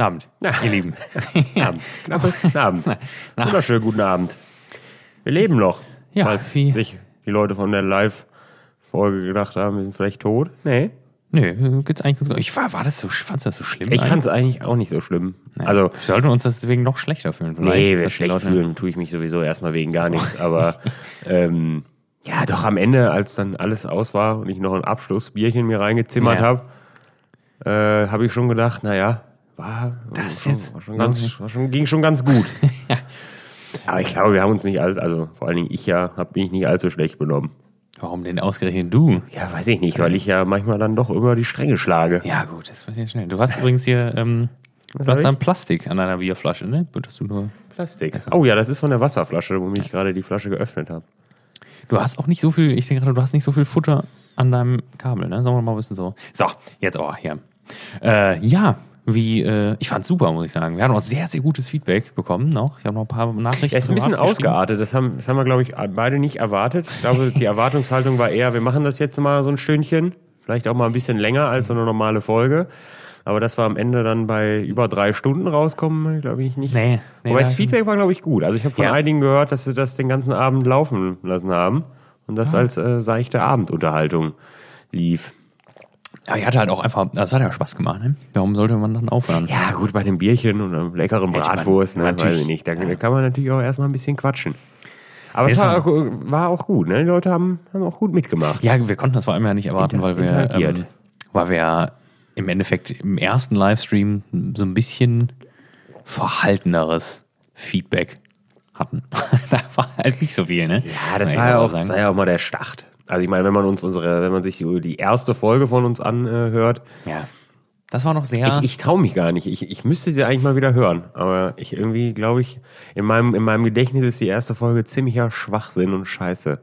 Guten Abend, ihr Lieben. Guten Abend. Knappes Guten Abend. Wunderschönen guten Abend. Wir leben noch. Ja, Falls wie- sich die Leute von der Live-Folge gedacht haben, wir sind vielleicht tot. Nee. Nö, geht's eigentlich ganz gut. Ich war, war das so, fandst du das so schlimm? Ich eigentlich? fand es eigentlich auch nicht so schlimm. Also, Wir sollten uns deswegen noch schlechter fühlen. nee, wir schlecht Leute- fühlen, tue ich mich sowieso erstmal wegen gar nichts. Aber ähm, ja, doch am Ende, als dann alles aus war und ich noch ein Abschlussbierchen mir reingezimmert Ja. habe, äh, habe ich schon gedacht, naja, war, Das war, jetzt- war schon ganz, war schon, ging schon ganz gut. Ja. Aber ich glaube, wir haben uns nicht all, also vor allen Dingen ich ja, habe mich nicht allzu schlecht benommen. Warum denn ausgerechnet du? Ja, weiß ich nicht, weil ich ja manchmal dann doch über die Stränge schlage. Ja, gut, das passiert schnell. Du hast übrigens hier, ähm, du hast dann Plastik an deiner Bierflasche, ne? Dass du nur. Plastik. Oh ja, das ist von der Wasserflasche, womit ich gerade die Flasche geöffnet habe. Du hast auch nicht so viel, ich sehe gerade, du hast nicht so viel Futter an deinem Kabel, ne? Sagen wir mal ein bisschen so. So, jetzt aber hier. Äh, ja, wie, äh, ich fand's super, muss ich sagen. Wir haben auch sehr, sehr gutes Feedback bekommen noch. Ich habe noch ein paar Nachrichten. Er ist ein bisschen ausgeartet. Das haben, das haben wir, glaube ich, beide nicht erwartet. Ich glaube, die Erwartungshaltung war eher, wir machen das jetzt mal so ein Stündchen. Vielleicht auch mal ein bisschen länger als so eine normale Folge. Aber das war am Ende dann bei über drei Stunden rauskommen, glaube ich nicht. Nee, nee, Wobei das da- Feedback war, glaube ich, gut. Also ich habe von Ja. einigen gehört, dass sie das den ganzen Abend laufen lassen haben und Ah. das als äh, seichte Abendunterhaltung lief. Ja, ich hatte halt auch einfach, das hat ja Spaß gemacht, ne? Warum sollte man dann aufhören? Ja, gut, bei dem Bierchen und einem leckeren Hätte man Bratwurst, ne, natürlich- weiß ich nicht. Da, da kann man natürlich auch erstmal ein bisschen quatschen. Aber es war auch, war auch gut, ne? Die Leute haben, haben auch gut mitgemacht. Ja, wir konnten das vor allem ja nicht erwarten, weil wir, ähm, weil wir im Endeffekt im ersten Livestream so ein bisschen verhalteneres Feedback hatten. da war halt nicht so viel, ne? Ja, das war ja auch, das war ja auch mal der Start. Also ich meine, wenn man uns unsere, wenn man sich die, die erste Folge von uns anhört, Ja. Das war noch sehr. ich, ich traue mich gar nicht. Ich, ich müsste sie eigentlich mal wieder hören. Aber ich irgendwie, glaube ich, in meinem, in meinem Gedächtnis ist die erste Folge ziemlicher Schwachsinn und Scheiße.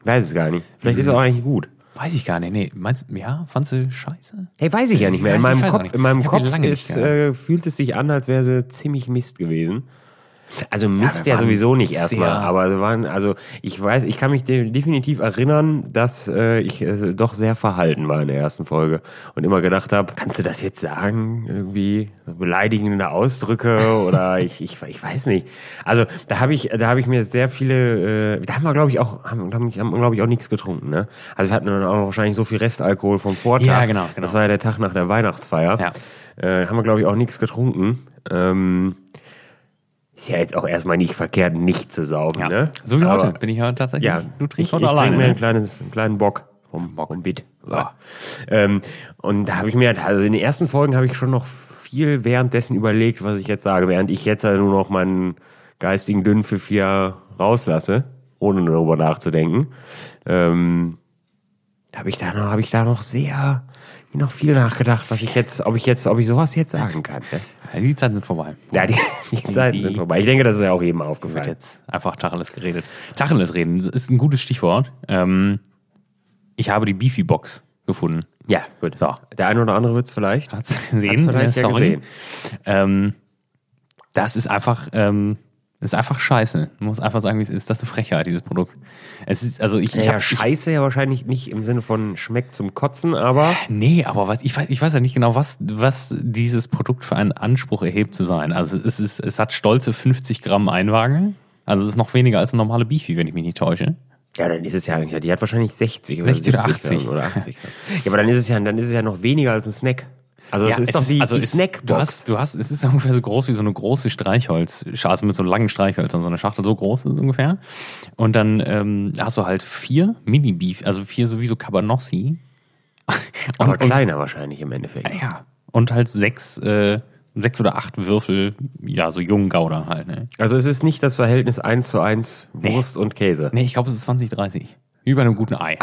Ich weiß es gar nicht. Vielleicht ist es auch eigentlich gut. weiß ich gar nicht. Nee, meinst du, ja, fandst du scheiße? Hey, weiß ich ja nicht mehr. In meinem Kopf, in meinem Kopf ist, äh, fühlt es sich an, als wäre sie ziemlich Mist gewesen. Also Mist ja, waren sowieso nicht erstmal, aber sie waren, also ich weiß, ich kann mich de definitiv erinnern, dass äh, ich äh, doch sehr verhalten war in der ersten Folge und immer gedacht habe, kannst du das jetzt sagen, irgendwie beleidigende Ausdrücke oder ich, ich, ich weiß nicht. Also da habe ich, da habe ich mir sehr viele, äh, da haben wir glaube ich auch, haben, haben, glaube ich auch nichts getrunken, ne? Also wir hatten dann auch wahrscheinlich so viel Restalkohol vom Vortag. Ja, genau, genau. Das war ja der Tag nach der Weihnachtsfeier. Ja. Äh, haben wir, glaube ich, auch nichts getrunken. Ähm, ist ja jetzt auch erstmal nicht verkehrt, nicht zu saugen, Ja. ne? So wie heute Aber, bin ich ja tatsächlich. Ja, du ich, trinkst ich heute trinke alleine. mir ein ne? kleines, einen kleinen Bock vom, vom Bit. So. Ähm, und da habe ich mir, also in den ersten Folgen habe ich schon noch viel währenddessen überlegt, was ich jetzt sage, während ich jetzt ja nur noch meinen geistigen Dünnpfiff hier rauslasse, ohne darüber nachzudenken. Ähm, habe ich da noch, habe ich da noch sehr, noch viel nachgedacht, was ich jetzt, ob ich jetzt, ob ich sowas jetzt sagen kann. Ne? Ja, die Zeiten sind vorbei. Ja, die, die Zeiten die- sind vorbei. Ich denke, das ist ja auch jedem wird aufgefallen. jetzt einfach Tacheles geredet. Tacheles reden ist ein gutes Stichwort. Ähm, ich habe die Beefy-Box gefunden. Ja, gut. So. Der eine oder andere wird es vielleicht. Gesehen Hat's vielleicht ja gesehen. Ähm, das ist einfach, ähm, das ist einfach scheiße. Man muss einfach sagen, wie es ist. Das ist eine Frechheit, dieses Produkt. Es ist, also ich, ich ja, habe scheiße ja wahrscheinlich nicht im Sinne von schmeckt zum Kotzen, aber Nee, aber was, ich, weiß, ich weiß ja nicht genau, was, was dieses Produkt für einen Anspruch erhebt zu sein. Also es, ist, es hat stolze 50 Gramm Einwaage. Also es ist noch weniger als eine normale Beefy, wenn ich mich nicht täusche. ja, dann ist es ja, die hat wahrscheinlich 60 oder 60 oder 70 80. Gramm oder 80 Gramm. Ja, aber dann ist es ja, dann ist es ja noch weniger als ein Snack. Also es ist doch die, also die es- Snackbox. Du hast, du hast, es ist ungefähr so groß wie so eine große Streichholz, also mit so langen Streichhölzern, so eine Schachtel so groß ist ungefähr. Und dann ähm, hast du halt vier Mini-Beef, also vier sowieso Cabanossi. aber und, kleiner wahrscheinlich im Endeffekt. Und, ja. Und halt sechs, äh, sechs oder acht Würfel, ja, so jungen Gouda halt, ne? Also es ist nicht das Verhältnis 1 zu 1 Wurst und Käse. Nee, ich glaube, es ist 20, 30. Wie bei einem guten Ei.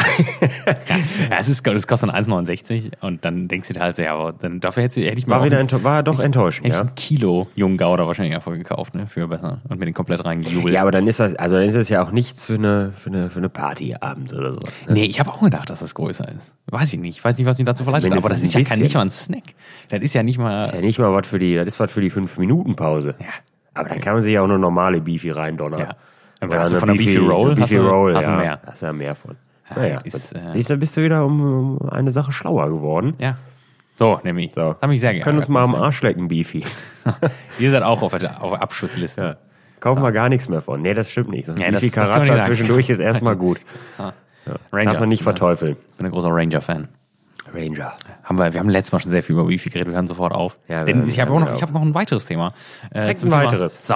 es, ist, es kostet dann 1,69 und dann denkst du dir halt so, ja, aber dann, dafür hätte, hätte ich mir War wieder ein, war doch enttäuschend, hätte ich ja. ein Kilo jungen Gouda wahrscheinlich einfach gekauft, ne, für besser und mir den komplett reingejubelt. Ja, aber dann ist das, also dann ist es ja auch nichts für eine, für eine, für eine Partyabend oder sowas. Ne? Nee, ich habe auch gedacht, dass das größer ist. Weiß ich nicht. Ich weiß nicht, was mich dazu verleitet, aber das ist ja ein kein, nicht mal ein Snack. Das ist ja nicht mal. ist ja nicht mal was für die, das ist was für die 5-Minuten-Pause. Ja. Aber dann kann man sich ja auch eine normale Beefy reindonnern. Ja. Dann Oder hast du von der Beefy Roll, eine hast Beefy du- Roll, hast du ja. mehr. Hast du ja mehr von. Ja, Naja, ist, äh, du, bist du wieder um, um eine Sache schlauer geworden. Ja. So, nämlich. So. Hat mich sehr geärgert. Können uns mal am Arsch lecken, Beefy. Ihr seid auch auf der, auf der Abschussliste. Ja. Kaufen wir gar nichts mehr von. Nee, das stimmt nicht. So Ja, Wie das- zwischendurch ist erstmal gut. So. Darf man nicht verteufeln. Ich bin ein großer Ranger-Fan. Ranger. Haben wir, wir haben letztes Mal schon sehr viel über Wifi geredet, wir hören sofort auf. Ja, Denn ich habe auch noch, ich habe noch ein weiteres Thema. Äh, ein Thema- weiteres. So,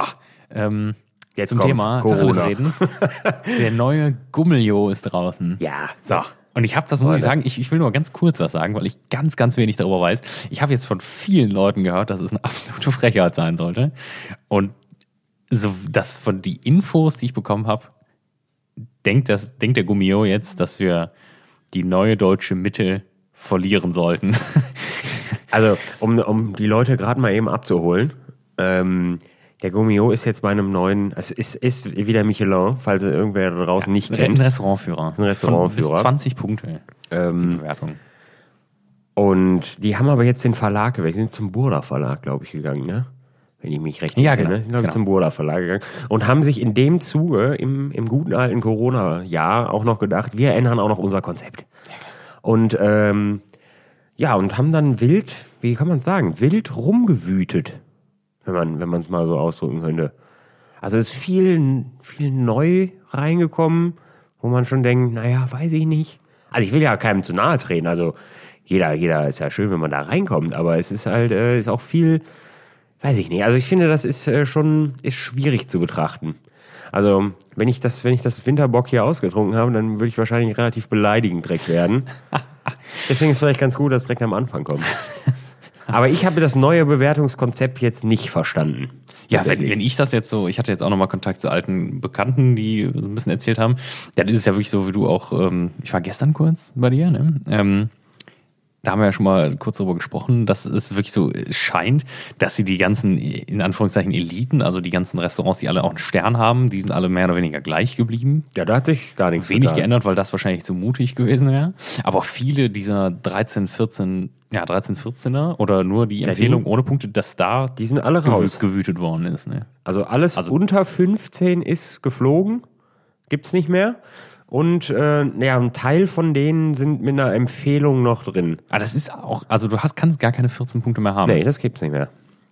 ähm, Jetzt zum. Thema. Tacheles reden. Der neue Gummeljo ist draußen. Ja. So. Und ich habe das, muss ich sagen, ich, ich will nur ganz kurz was sagen, weil ich ganz, ganz wenig darüber weiß. Ich habe jetzt von vielen Leuten gehört, dass es eine absolute Frechheit sein sollte. Und so, das von die Infos, die ich bekommen habe, denkt, das, denkt der Gummio jetzt, dass wir die neue deutsche Mitte verlieren sollten. Also, um, um die Leute gerade mal eben abzuholen, ähm, der Gummio ist jetzt bei einem neuen, es ist, ist wieder Michelin, falls irgendwer da draußen nicht Ein kennt. Restaurantführer. Ein Restaurantführer. Von Bis 20 Punkte. Ähm, Bewertung. und die haben aber jetzt den Verlag gewechselt, sind zum Burda Verlag, glaube ich, gegangen, ne? Wenn ich mich recht Ja, entsinne. genau, Sind, genau. zum Burda Verlag gegangen und haben sich in dem Zuge, im, im guten alten Corona-Jahr, auch noch gedacht, wir ändern auch noch unser Konzept. Und ähm, ja, und haben dann wild, wie kann man sagen, wild rumgewütet, wenn man wenn man es mal so ausdrücken könnte. Also es ist viel, viel neu reingekommen, wo man schon denkt, naja, weiß ich nicht. Also ich will ja keinem zu nahe treten. Also jeder, jeder ist ja schön, wenn man da reinkommt, aber es ist halt, äh, ist auch viel, weiß ich nicht. Also ich finde, das ist äh, schon, ist schwierig zu betrachten. Also wenn ich das, wenn ich das Winterbock hier ausgetrunken habe, dann würde ich wahrscheinlich relativ beleidigend direkt werden. Deswegen ist es vielleicht ganz gut, dass es direkt am Anfang kommt. Aber ich habe das neue Bewertungskonzept jetzt nicht verstanden. Ja, wenn, wenn ich das jetzt so, ich hatte jetzt auch nochmal Kontakt zu alten Bekannten, die so ein bisschen erzählt haben, dann ist es ja wirklich so, wie du auch, ähm, ich war gestern kurz bei dir, ne? Ähm, da haben wir ja schon mal kurz darüber gesprochen, dass es wirklich so scheint, dass sie die ganzen, in Anführungszeichen, Eliten, also die ganzen Restaurants, die alle auch einen Stern haben, die sind alle mehr oder weniger gleich geblieben. Ja, da hat sich gar nichts Wenig getan. geändert, weil das wahrscheinlich zu mutig gewesen wäre. Aber viele dieser 13, 14, ja, 13, 14er oder nur die die Empfehlung sind- ohne Punkte, dass da Die sind alle raus. gewütet worden ist. Ne? Also alles unter 15 ist geflogen, gibt's nicht mehr. Und äh, ja, ein Teil von denen sind mit einer Empfehlung noch drin. Ah, das ist auch, also du hast, kannst gar keine 14 Punkte mehr haben. Nee, das gibt's nicht mehr.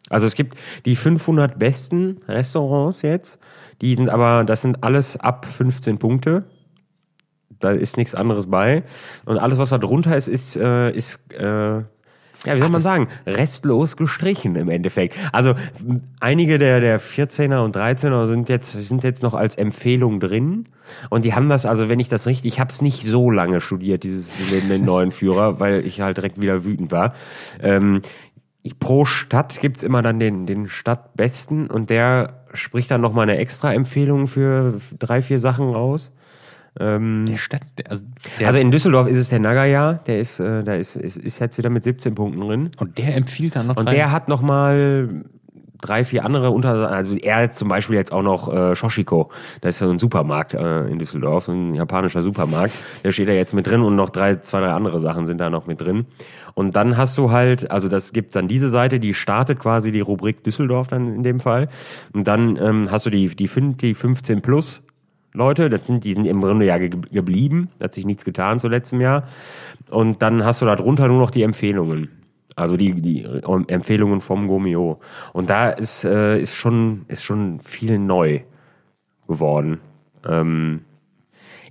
Also es gibt die 500 besten Restaurants jetzt. Die sind aber, das sind alles ab 15 Punkte. Da ist nichts anderes bei. Und alles, was da drunter ist, ist, äh, ist äh, ja, wie soll man sagen, restlos gestrichen im Endeffekt. Also einige der, der 14er und 13er sind jetzt, sind jetzt noch als Empfehlung drin. Und die haben das, also wenn ich das richtig, ich habe es nicht so lange studiert, dieses den, den neuen Führer, weil ich halt direkt wieder wütend war. Ähm, pro Stadt gibt's immer dann den, den Stadtbesten und der spricht dann nochmal eine extra Empfehlung für drei, vier Sachen raus. Der Stadt, der, also, der, Also in Düsseldorf ist es der Nagaya, der ist, äh, da ist, ist, ist jetzt wieder mit 17 Punkten drin. und der empfiehlt dann noch Und der hat noch mal drei, vier andere unter, also er jetzt zum Beispiel jetzt auch noch äh, Shoshiko. Das ist so ein Supermarkt äh, in Düsseldorf, ein japanischer Supermarkt. Der steht da jetzt mit drin und noch drei, zwei, drei andere Sachen sind da noch mit drin. Und dann hast du halt, also das gibt dann diese Seite, die startet quasi die Rubrik Düsseldorf dann in dem Fall. Und dann ähm, hast du die, die, die 15 plus Leute, das sind, die sind im Grunde ja ge geblieben, da hat sich nichts getan zu letztem Jahr. Und dann hast du da drunter nur noch die Empfehlungen. Also die, die Empfehlungen vom Gomeo. Und da ist, äh, ist, schon, ist schon viel neu geworden. Ähm,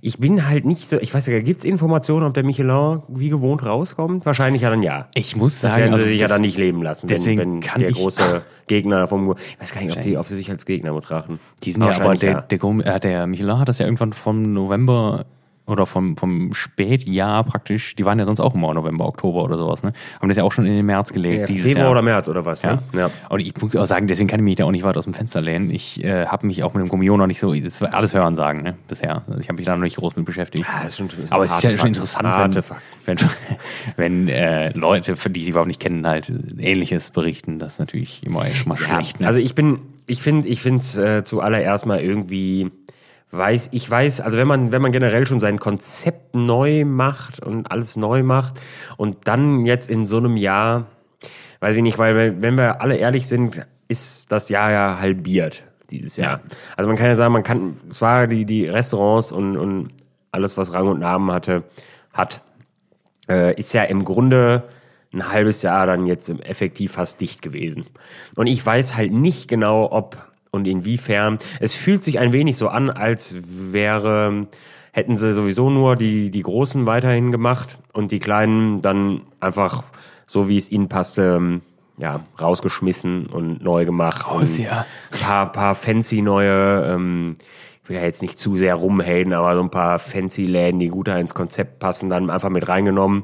ich bin halt nicht so, ich weiß ja, gibt es Informationen, ob der Michelin wie gewohnt rauskommt? Wahrscheinlich ja dann ja. ich muss Das sagen, werden also sie sich ja das- dann nicht leben lassen, deswegen wenn, wenn kann der ich- große Gegner vom Ich weiß gar nicht, ob, die, ob sie sich als Gegner betrachten. Die sind ja, aber der, der, Gom- äh, der Michelin hat das ja irgendwann vom November oder vom, vom Spätjahr praktisch, die waren ja sonst auch immer November, Oktober oder sowas, ne? Haben das ja auch schon in den März gelegt. Ja, dieses Februar Jahr. oder März oder was, Ja. ne? Ja. Und ich muss auch sagen, deswegen kann ich mich da auch nicht weit aus dem Fenster lehnen. Ich äh, habe mich auch mit dem Gummio noch nicht so, das war alles hören sagen, ne, bisher. Also ich habe mich da noch nicht groß mit beschäftigt. Ja, ist schon- ist Aber es ist ja schon interessant, Harte wenn, wenn, wenn äh, Leute, für die sie überhaupt nicht kennen, halt Ähnliches berichten. Das ist natürlich immer schon mal schlecht. Ne? Also ich bin, ich finde, ich finde es äh, zuallererst mal irgendwie weiß, ich weiß, also wenn man, wenn man generell schon sein Konzept neu macht und alles neu macht und dann jetzt in so einem Jahr, weiß ich nicht, weil wenn- wir alle ehrlich sind, ist das Jahr ja halbiert dieses Jahr. Also man kann ja sagen, man kann, es war die, die Restaurants und, und alles, was Rang und Namen hatte, hat, äh, ist ja im Grunde ein halbes Jahr dann jetzt effektiv fast dicht gewesen. Und ich weiß halt nicht genau, ob und inwiefern. Es fühlt sich ein wenig so an, als wäre, hätten sie sowieso nur die, die Großen weiterhin gemacht und die Kleinen dann einfach so, wie es ihnen passte, ähm, ja, rausgeschmissen und neu gemacht. Raus, und ja. Paar, paar fancy neue, ähm, ich will ja jetzt nicht zu sehr rumhaten, aber so ein paar fancy Läden, die gut da ins Konzept passen, dann einfach mit reingenommen.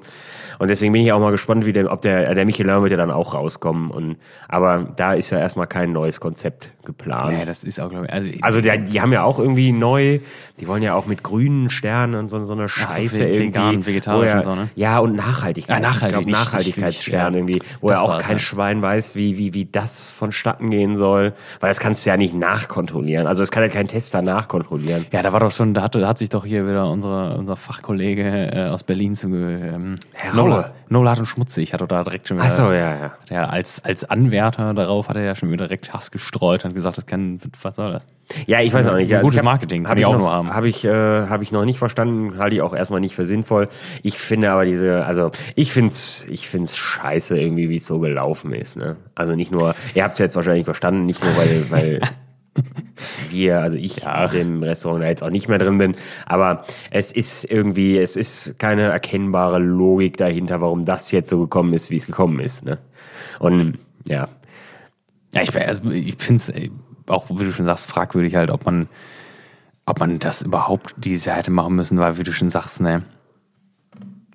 Und deswegen bin ich auch mal gespannt, wie der, ob der, der Michelin wird ja dann auch rauskommen. Und, aber da ist ja erstmal kein neues Konzept geplant. Nee, das ist auch, glaube ich. Also, Also die, die haben ja auch irgendwie neu, die wollen ja auch mit grünen Sternen und so, so eine Scheiße ve- irgendwie. vegan, vegetarisch ja, und so, ne? Ja, und Nachhaltigkeit. Ah, nachhaltig, Ich glaub, nicht- Nachhaltigkeitsstern irgendwie, wo Das ja auch kein ja. Schwein weiß, wie, wie, wie das vonstatten gehen soll. Weil das kannst du ja nicht nachkontrollieren. Also das kann ja kein Tester nachkontrollieren. ja, da war doch schon, da hat, da hat sich doch hier wieder unser, unser Fachkollege äh, aus Berlin zu ähm, Herr Nola. Nola und schmutzig, hat doch da direkt schon wieder. Ach so, ja, ja. Der als, als Anwärter darauf hat er ja schon wieder direkt Hass gestreut und gesagt, das kann, was soll das? Ja, ich weiß auch nicht. Also gutes Marketing, kann hab ich auch noch, nur haben. Habe ich, äh, hab ich noch nicht verstanden, halte ich auch erstmal nicht für sinnvoll. Ich finde aber diese, also ich find's, ich find's scheiße irgendwie, wie es so gelaufen ist. Ne? Also nicht nur, ihr habt es jetzt wahrscheinlich verstanden, nicht nur weil, weil wir, also ich im Restaurant da jetzt auch nicht mehr drin bin, aber es ist irgendwie, es ist keine erkennbare Logik dahinter, warum das jetzt so gekommen ist, wie es gekommen ist. Ne? Und ja, Ja, ich, also ich finde es auch, wie du schon sagst, fragwürdig halt, ob man, ob man das überhaupt dieses Jahr hätte machen müssen, weil, wie du schon sagst, ne,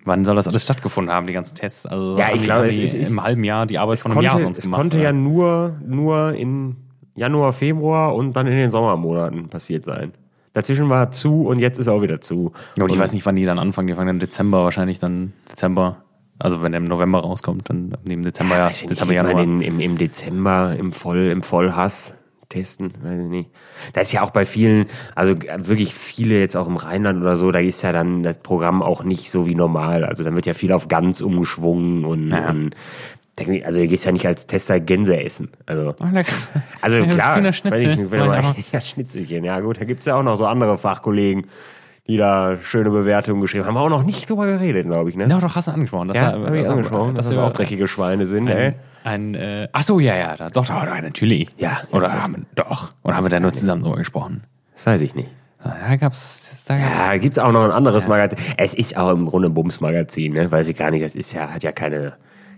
wann soll das alles stattgefunden haben, die ganzen Tests? Also Ja, ich glaube, es ist- im halben Jahr die Arbeit von einem konnte, Jahr sonst es gemacht. konnte oder? ja nur, nur in Januar, Februar und dann in den Sommermonaten passiert sein. Dazwischen war zu und jetzt ist auch wieder zu. Ja, und ich Und- weiß nicht, wann die dann anfangen. Die fangen dann im Dezember wahrscheinlich dann Dezember. Also wenn der im November rauskommt, dann im Dezember ja, nicht, Dezember, Januar. in, im, im Dezember im Voll, im Vollhass testen, weiß ich nicht. Da ist ja auch bei vielen, also wirklich viele jetzt auch im Rheinland oder so, da ist ja dann das Programm auch nicht so wie normal. Also dann wird ja viel auf ganz umgeschwungen und, Ja. und also du gehst ja nicht als Tester Gänse essen. Also Oh. Also Ja, klar, wenn ich, wenn wir ja, Schnitzelchen, ja gut, da gibt's ja auch noch so andere Fachkollegen, die da schöne Bewertungen geschrieben haben. Haben wir auch noch nicht drüber geredet, glaube ich, ne? Ja, doch, hast du angesprochen. Das ja, war- habe ich angesprochen, dass das das war auch dreckige Schweine sind, ey. Ein, ein äh, ach so, ja, ja, da, doch, doch, natürlich. Ja, Oder ja. haben wir, doch. Oder haben wir da nur zusammen drüber gesprochen? Das weiß ich nicht. Da gab's, da gab's. Ja, gibt's auch noch ein anderes Magazin. Es ist auch im Grunde ein Bums-Magazin, ne? Weiß ich gar nicht. Das ist ja, hat ja keine,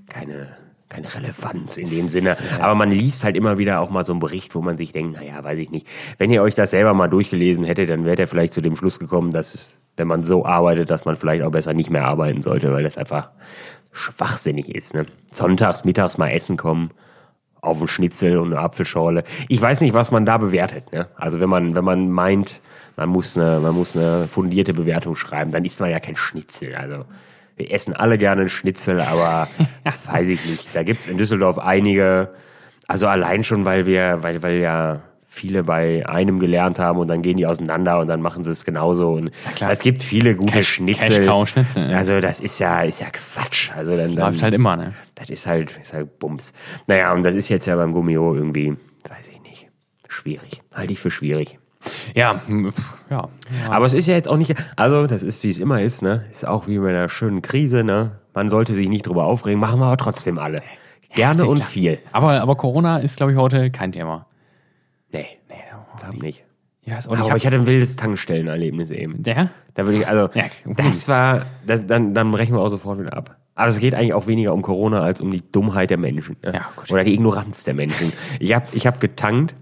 keine, keine Relevanz in dem Sinne. Aber man liest halt immer wieder auch mal so einen Bericht, wo man sich denkt, naja, weiß ich nicht. Wenn ihr euch das selber mal durchgelesen hättet, dann wärt ihr vielleicht zu dem Schluss gekommen, dass es, wenn man so arbeitet, dass man vielleicht auch besser nicht mehr arbeiten sollte, weil das einfach schwachsinnig ist, ne? Sonntags, mittags mal essen kommen. Auf einen Schnitzel und eine Apfelschorle. Ich weiß nicht, was man da bewertet. Ne? Also wenn man, wenn man meint, man muss, eine, man muss eine fundierte Bewertung schreiben, dann isst man ja kein Schnitzel. Also wir essen alle gerne einen Schnitzel, aber weiß ich nicht. Da gibt's in Düsseldorf einige, also allein schon, weil wir, weil, weil ja viele bei einem gelernt haben und dann gehen die auseinander und dann machen sie es genauso. Und klar. es gibt viele gute Cash- Schnitzel. Cash-Cow-Schnitzel, ja. Also das ist ja, ist ja Quatsch. Also dann, dann Läuft halt immer, ne? das ist halt, ist halt Bums. Naja, und das ist jetzt ja beim Gummio irgendwie, weiß ich nicht, schwierig. Halte ich für schwierig. Ja, hm, ja. Aber es ist ja jetzt auch nicht, also das ist, wie es immer ist, ne? Ist auch wie bei einer schönen Krise, ne? Man sollte sich nicht drüber aufregen, machen wir aber trotzdem alle. Gerne Sehr und klar. viel. Aber, aber Corona ist, glaube ich, heute kein Thema. Nee, Nee, glaub nicht. ich weiß auch Aber nicht. ich, hatte ein wildes Tankstellenerlebnis eben. der? Da würde ich, also, Ja, das war, das, dann, dann brechen wir auch sofort wieder ab. Aber es geht eigentlich auch weniger um Corona als um die Dummheit der Menschen. Ne? Ja. Oder die Ignoranz der Menschen. Ich habe ich hab getankt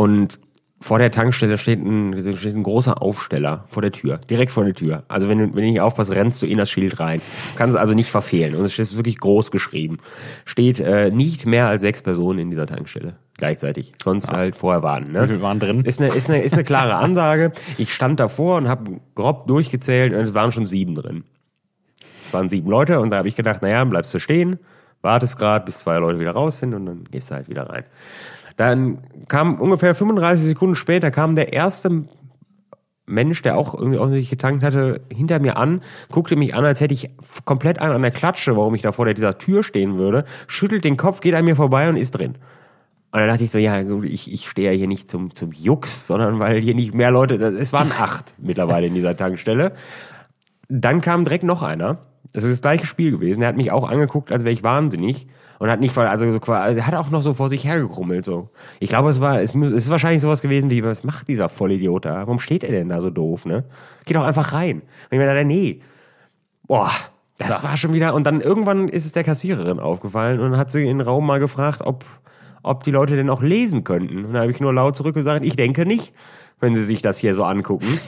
und vor der Tankstelle steht ein, steht ein großer Aufsteller vor der Tür, direkt vor der Tür. Also wenn du, wenn du nicht aufpasst, rennst du in das Schild rein. Kannst also nicht verfehlen. Und es steht wirklich groß geschrieben. Steht äh, nicht mehr als sechs Personen in dieser Tankstelle gleichzeitig. Sonst halt vorher waren. Ne? Wie viel waren drin? Ist eine, ist eine, ist eine klare Ansage. Ich stand davor und habe grob durchgezählt und es waren schon sieben drin. Es waren sieben Leute und da habe ich gedacht, naja, bleibst du stehen, wartest gerade, bis zwei Leute wieder raus sind und dann gehst du halt wieder rein. Dann kam ungefähr 35 Sekunden später kam der erste Mensch, der auch irgendwie offensichtlich getankt hatte, hinter mir an, guckte mich an, als hätte ich komplett einen an der Klatsche, warum ich da vor der- dieser Tür stehen würde, schüttelt den Kopf, geht an mir vorbei und ist drin. Und dann dachte ich so, ja, gut, ich, ich stehe ja hier nicht zum, zum Jux, sondern weil hier nicht mehr Leute, es waren acht mittlerweile in dieser Tankstelle. Dann kam direkt noch einer, Das ist das gleiche Spiel gewesen. Er hat mich auch angeguckt, als wäre ich wahnsinnig. Und hat nicht, also so quasi, er hat auch noch so vor sich hergekrummelt, so. Ich glaube, es war, es es ist wahrscheinlich sowas gewesen wie, was macht dieser Vollidiot da? Warum steht er denn da so doof, ne? Geh doch einfach rein. Und ich mir dachte, nee. Boah, das war schon wieder, und dann irgendwann ist es der Kassiererin aufgefallen und hat sie in den Raum mal gefragt, ob, ob die Leute denn auch lesen könnten. Und da habe ich nur laut zurückgesagt, ich denke nicht, wenn sie sich das hier so angucken.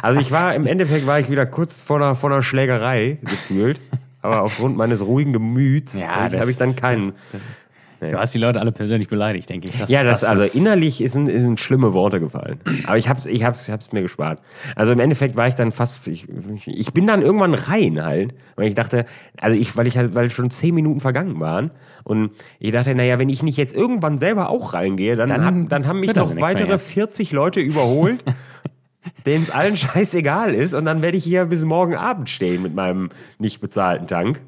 Also ich war, im Endeffekt war ich wieder kurz vor einer, vor einer Schlägerei gefühlt. Aber aufgrund meines ruhigen Gemüts Ja, habe ich- das- dann keinen. Du hast die Leute alle persönlich beleidigt, denke ich. Das, Ja, das, also innerlich ist, ein, sind schlimme Worte gefallen. Aber ich hab's, ich hab's, ich hab's mir gespart. Also im Endeffekt war ich dann fast, ich, ich bin dann irgendwann rein halt, weil ich dachte, also ich, weil ich halt, weil schon zehn Minuten vergangen waren und ich dachte, naja, wenn ich nicht jetzt irgendwann selber auch reingehe, dann, Dann hab, dann haben mich das noch mehr, weitere ja. 40 Leute überholt, denen es allen scheißegal ist und dann werde ich hier bis morgen Abend stehen mit meinem nicht bezahlten Tank.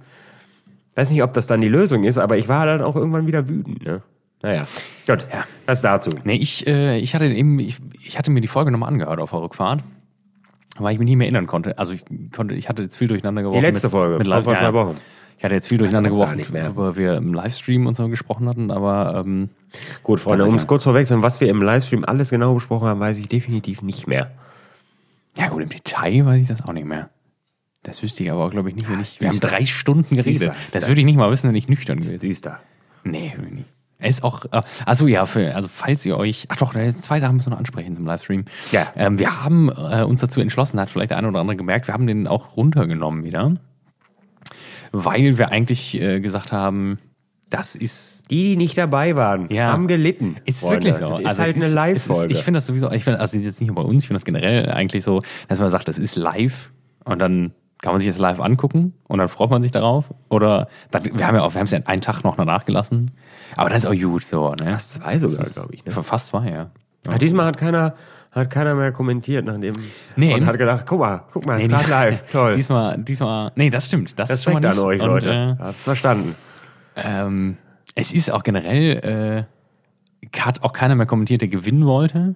Weiß nicht, ob das dann die Lösung ist, aber ich war dann auch irgendwann wieder wütend, ne? Naja, gut, Ja. was dazu. Nee, ich, äh, ich hatte eben, ich, ich hatte mir die Folge nochmal angehört auf der Rückfahrt, weil ich mich nicht mehr erinnern konnte. Also ich konnte, ich hatte jetzt viel durcheinander geworfen. Die letzte Folge, mit vor zwei Wochen. Ich hatte jetzt viel durcheinander auch geworfen, worüber wir im Livestream und so gesprochen hatten, aber ähm, Gut, Freunde, um es kurz vorwegzunehmen, was wir im Livestream alles genau besprochen haben, weiß ich definitiv nicht mehr. ja gut, im Detail weiß ich das auch nicht mehr. Das wüsste ich aber, glaube ich, nicht, wenn ich. Wir haben drei Stunden geredet. Das würde ich nicht mal wissen, wenn ich nüchtern gewesen wäre. düster. Nee, würde ich nicht. Ist auch, äh, also ja, für, also falls ihr euch, ach doch, zwei Sachen müssen wir noch ansprechen zum Livestream. Ja. Ähm, wir haben äh, uns dazu entschlossen, hat vielleicht der eine oder andere gemerkt, wir haben den auch runtergenommen wieder, weil wir eigentlich äh, gesagt haben, das ist Die, die nicht dabei waren, Ja. haben gelitten. ist Freunde. wirklich so. Das ist Also halt es eine Live-Folge. ist- Ich finde das sowieso, ich finde, also jetzt nicht nur bei uns, ich finde das generell eigentlich so, dass man sagt, das ist live und dann kann man sich das live angucken und dann freut man sich darauf. Oder dann, wir haben ja auch, wir haben es ja einen Tag noch danach gelassen. Aber das ist auch gut so, ne? Fast zwei sogar, ist- glaube ich. Ne? Fast zwei, ja. Ja, diesmal hat keiner, hat keiner mehr kommentiert nach dem Nee. und hat gedacht, guck mal, guck mal, ist Nee, gerade live. Toll. Diesmal, diesmal, nee, das stimmt. Das, ist schon mal nicht. an euch, Und, Leute. Habt's verstanden. Äh, ähm, es ist auch generell, äh, hat auch keiner mehr kommentiert, der gewinnen wollte.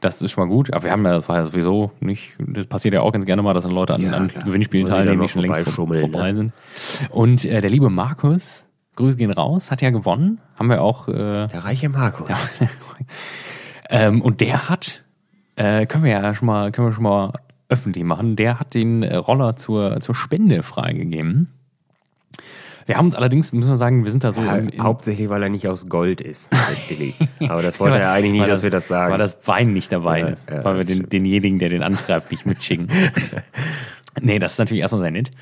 Das ist schon mal gut. Aber wir haben ja, das ja sowieso nicht, das passiert ja auch ganz gerne mal, dass dann Leute an, Ja, an. Gewinnspielen teilnehmen, die schon längst vorbeischummeln, vorbei ne? sind. Und äh, der liebe Markus, Grüße gehen raus, hat ja gewonnen. Haben wir auch, äh, Der reiche Markus. ähm, und der hat, äh, können wir ja schon mal, können wir schon mal öffentlich machen, der hat den äh, Roller zur, zur Spende freigegeben. Wir haben uns allerdings, müssen wir sagen, wir sind da so Ja, im, im hauptsächlich, weil er nicht aus Gold ist. letztendlich. Aber das wollte er eigentlich nicht, Weil dass wir das sagen. Weil das Wein nicht dabei Ja, ist. ja, weil wir das den, denjenigen, der den antreibt, nicht mitschicken. nee, das ist natürlich erstmal sehr nett.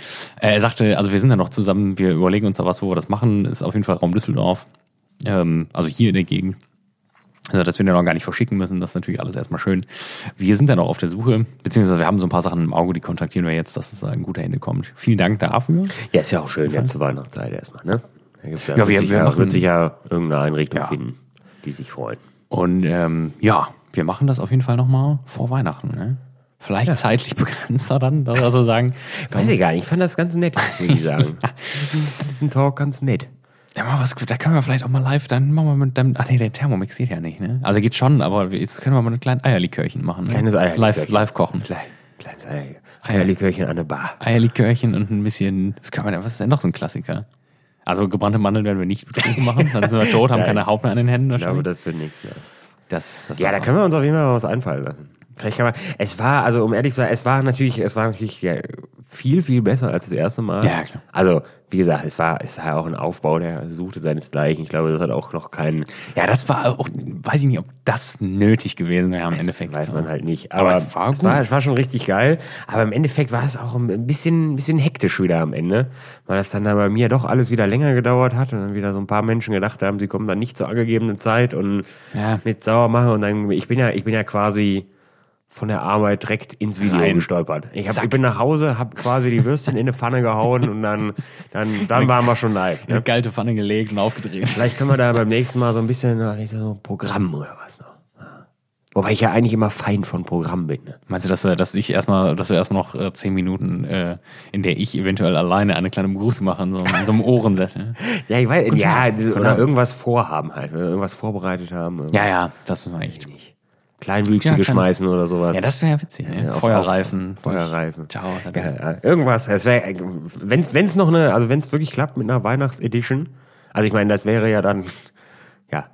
Äh, Er sagte, also wir sind da noch zusammen, wir überlegen uns da was, wo wir das machen. Ist auf jeden Fall Raum Düsseldorf. Ähm, also hier in der Gegend. Also, dass wir den noch gar nicht verschicken müssen, das ist natürlich alles erstmal schön. Wir sind dann auch auf der Suche, beziehungsweise wir haben so ein paar Sachen im Auge, die kontaktieren wir jetzt, dass es da in guter Hände kommt. Vielen Dank dafür. ja, ist ja auch schön, jetzt zur Weihnachtszeit erstmal, ne? Da gibt's ja, Ja, wird, wir- sich wir ja machen- wird sich ja irgendeine Einrichtung Ja. finden, die sich freuen. Und ähm, ja, wir machen das auf jeden Fall nochmal vor Weihnachten. Ne? Vielleicht zeitlich begrenzter dann, dass wir so sagen. Weiß ich gar nicht, ich fand das ganz nett, würde ich sagen. Diesen Talk ganz nett. Ja, mal was, da können wir vielleicht auch mal live, dann machen wir mit dem, ach nee, der Thermomix geht ja nicht, ne? Also geht schon, aber jetzt können wir mal ein kleines Eierlikörchen machen. Ne? Kleines Eierlikörchen. Live, live kochen. Klein, kleines Ei. Eierlikörchen an der Bar. Eierlikörchen und ein bisschen, was können wir denn, was ist denn noch so ein Klassiker? Also gebrannte Mandeln werden wir nicht betrunken machen, dann sind wir tot, haben keine Haut mehr an den Händen Ich glaube, das wird nichts, ja. Das, das Ja, da können wir uns auf jeden Fall was einfallen lassen. Vielleicht kann man, es war, also um ehrlich zu sein, es war natürlich, es war natürlich ja, viel, viel besser als das erste Mal. Ja, klar. Also, wie gesagt, es war, es war auch ein Aufbau, der suchte seinesgleichen. Ich glaube, das hat auch noch keinen, Ja, das war auch, weiß ich nicht, ob das nötig gewesen wäre im Endeffekt. weiß man halt nicht. Aber Aber, es war es, gut. war, es war schon richtig geil. Aber im Endeffekt war es auch ein bisschen, ein bisschen hektisch wieder am Ende, weil das dann da bei mir doch alles wieder länger gedauert hat und dann wieder so ein paar Menschen gedacht haben, sie kommen dann nicht zur angegebenen Zeit und Ja. mit sauer machen und dann, ich bin ja, ich bin ja quasi von der Arbeit direkt ins Video Rein. gestolpert. Ich, hab, ich bin nach Hause, hab quasi die Würstchen in eine Pfanne gehauen und dann, dann, dann waren wir schon live. Eine Ne? kalte Pfanne gelegt und aufgedreht. Vielleicht können wir da beim nächsten Mal so ein bisschen nicht so ein Programm oder was noch. Wobei ich ja eigentlich immer Feind von Programm bin. Ne? Meinst du, dass wir, dass ich erstmal, dass wir erstmal noch äh, zehn Minuten, äh, in der ich eventuell alleine eine kleine Begrüßung mache, in so, in so einem Ohrensessel? Ja, ich weiß, ja, Tag. Guten oder irgendwas vorhaben halt, wenn wir irgendwas vorbereitet haben. Ja, ja, das müssen wir echt. nicht. Kleinwüchsige Ja, schmeißen oder sowas. Ja, das wäre ja witzig. Ne? auf- Feuerreifen. Feuerreifen. Ciao. Ja, ja, irgendwas. Es wäre, wenn es noch eine, also wenn es wirklich klappt mit einer Weihnachtsedition, also ich meine, das wäre ja dann, ja,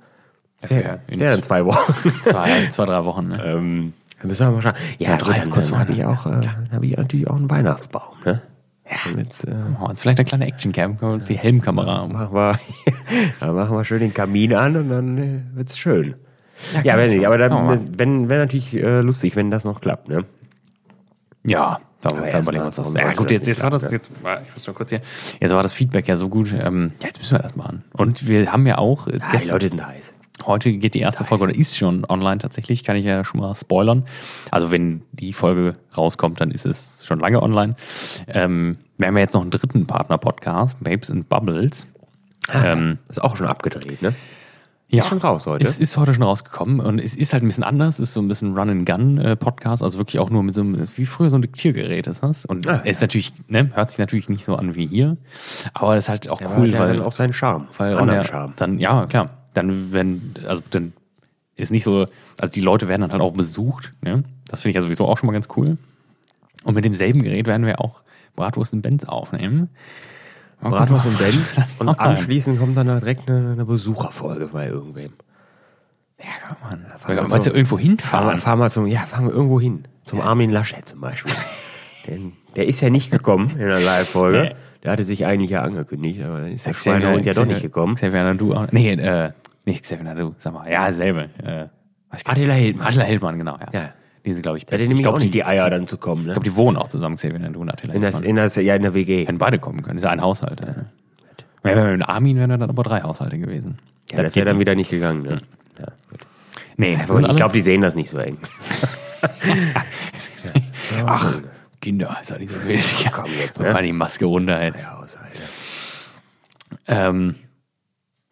wäre in- wär in zwei Wochen. Zwei, zwei, drei Wochen. Ne? ähm, dann müssen wir mal schauen. Ja, Ja, gut, drei, dann, dann habe ich auch, äh, habe ich natürlich auch einen Weihnachtsbaum. Ne? Ja. Und jetzt äh, Oh, jetzt vielleicht eine kleine Actioncam, können wir uns die Helmkamera machen wir, dann machen wir schön den Kamin an und dann äh, wird's schön. Ja, wenn nicht, aber dann, wenn, wäre natürlich äh, lustig, wenn das noch klappt, ne? Ja, da, da erst überlegen wir uns das. Ja, gut, jetzt, jetzt war das, klappen, jetzt, war- ich muss mal kurz hier, jetzt war das Feedback ja so gut, ähm, ja, jetzt müssen wir das machen. Und wir haben ja auch, jetzt Ah, die gestern, Leute sind heiß. heute geht die erste Folge oder ist schon online tatsächlich, kann ich ja schon mal spoilern. Also wenn die Folge rauskommt, dann ist es schon lange online. Ähm, wir haben ja jetzt noch einen dritten Partner-Podcast, Babes and Bubbles. Ähm, Ist auch schon abgedreht, ne? Ja, Ist schon raus heute. Es ist heute schon rausgekommen und es ist halt ein bisschen anders. Es ist so ein bisschen Run-and-Gun-Podcast, also wirklich auch nur mit so einem, wie früher so ein Diktiergerät ist das. Und Ah, es ist natürlich, ne, hört sich natürlich nicht so an wie hier, aber das ist halt auch Der cool, ja weil, dann auch seinen Charme. weil anderen Charme. dann, ja, klar, dann, wenn, also dann ist nicht so, also die Leute werden dann halt auch besucht, ne? Das finde ich ja sowieso auch schon mal ganz cool. Und mit demselben Gerät werden wir auch Bratwurst in Benz aufnehmen. Gucken, Bratwurst und Benz und anschließend kommt dann da direkt eine, eine Besucherfolge bei irgendwem. Ja, Mann. fahren wir Meinst du so- irgendwo Fahren wir, hinfahren? fahren wir zum, ja, fahren wir irgendwo hin. Zum Armin Laschet zum Beispiel. Denn der ist ja nicht gekommen in der Live-Folge. Nee. Der hatte sich eigentlich ja angekündigt, aber ist der Xavier- Schweinehund ja doch nicht gekommen. Xavier Nadu auch. Nee, äh, nicht Xavier Nadu, sag mal. Ja, selbe. Äh. Attila Hildmann. Attila Hildmann, genau, ja. Ja. Die sind, glaube ich, hatte ich nämlich glaub, auch nicht die Eier dann zu kommen, Ich ne? glaube, die wohnen auch zusammen, Xavier und Attila In das, in das, ja, in der WG. Hätten beide kommen können. Ist ja ein Haushalt. Ja. Wenn wir mit Armin wären dann aber drei Haushalte gewesen. Ja, das wäre dann wieder nicht gegangen, ne? Ja, gut. Nee, ich glaube, die sehen das nicht so eng. ach, Kinder, ist doch nicht so wild. Ja, komm jetzt, ne? Mal die Maske runter jetzt. Ja, Haushalte. Ähm,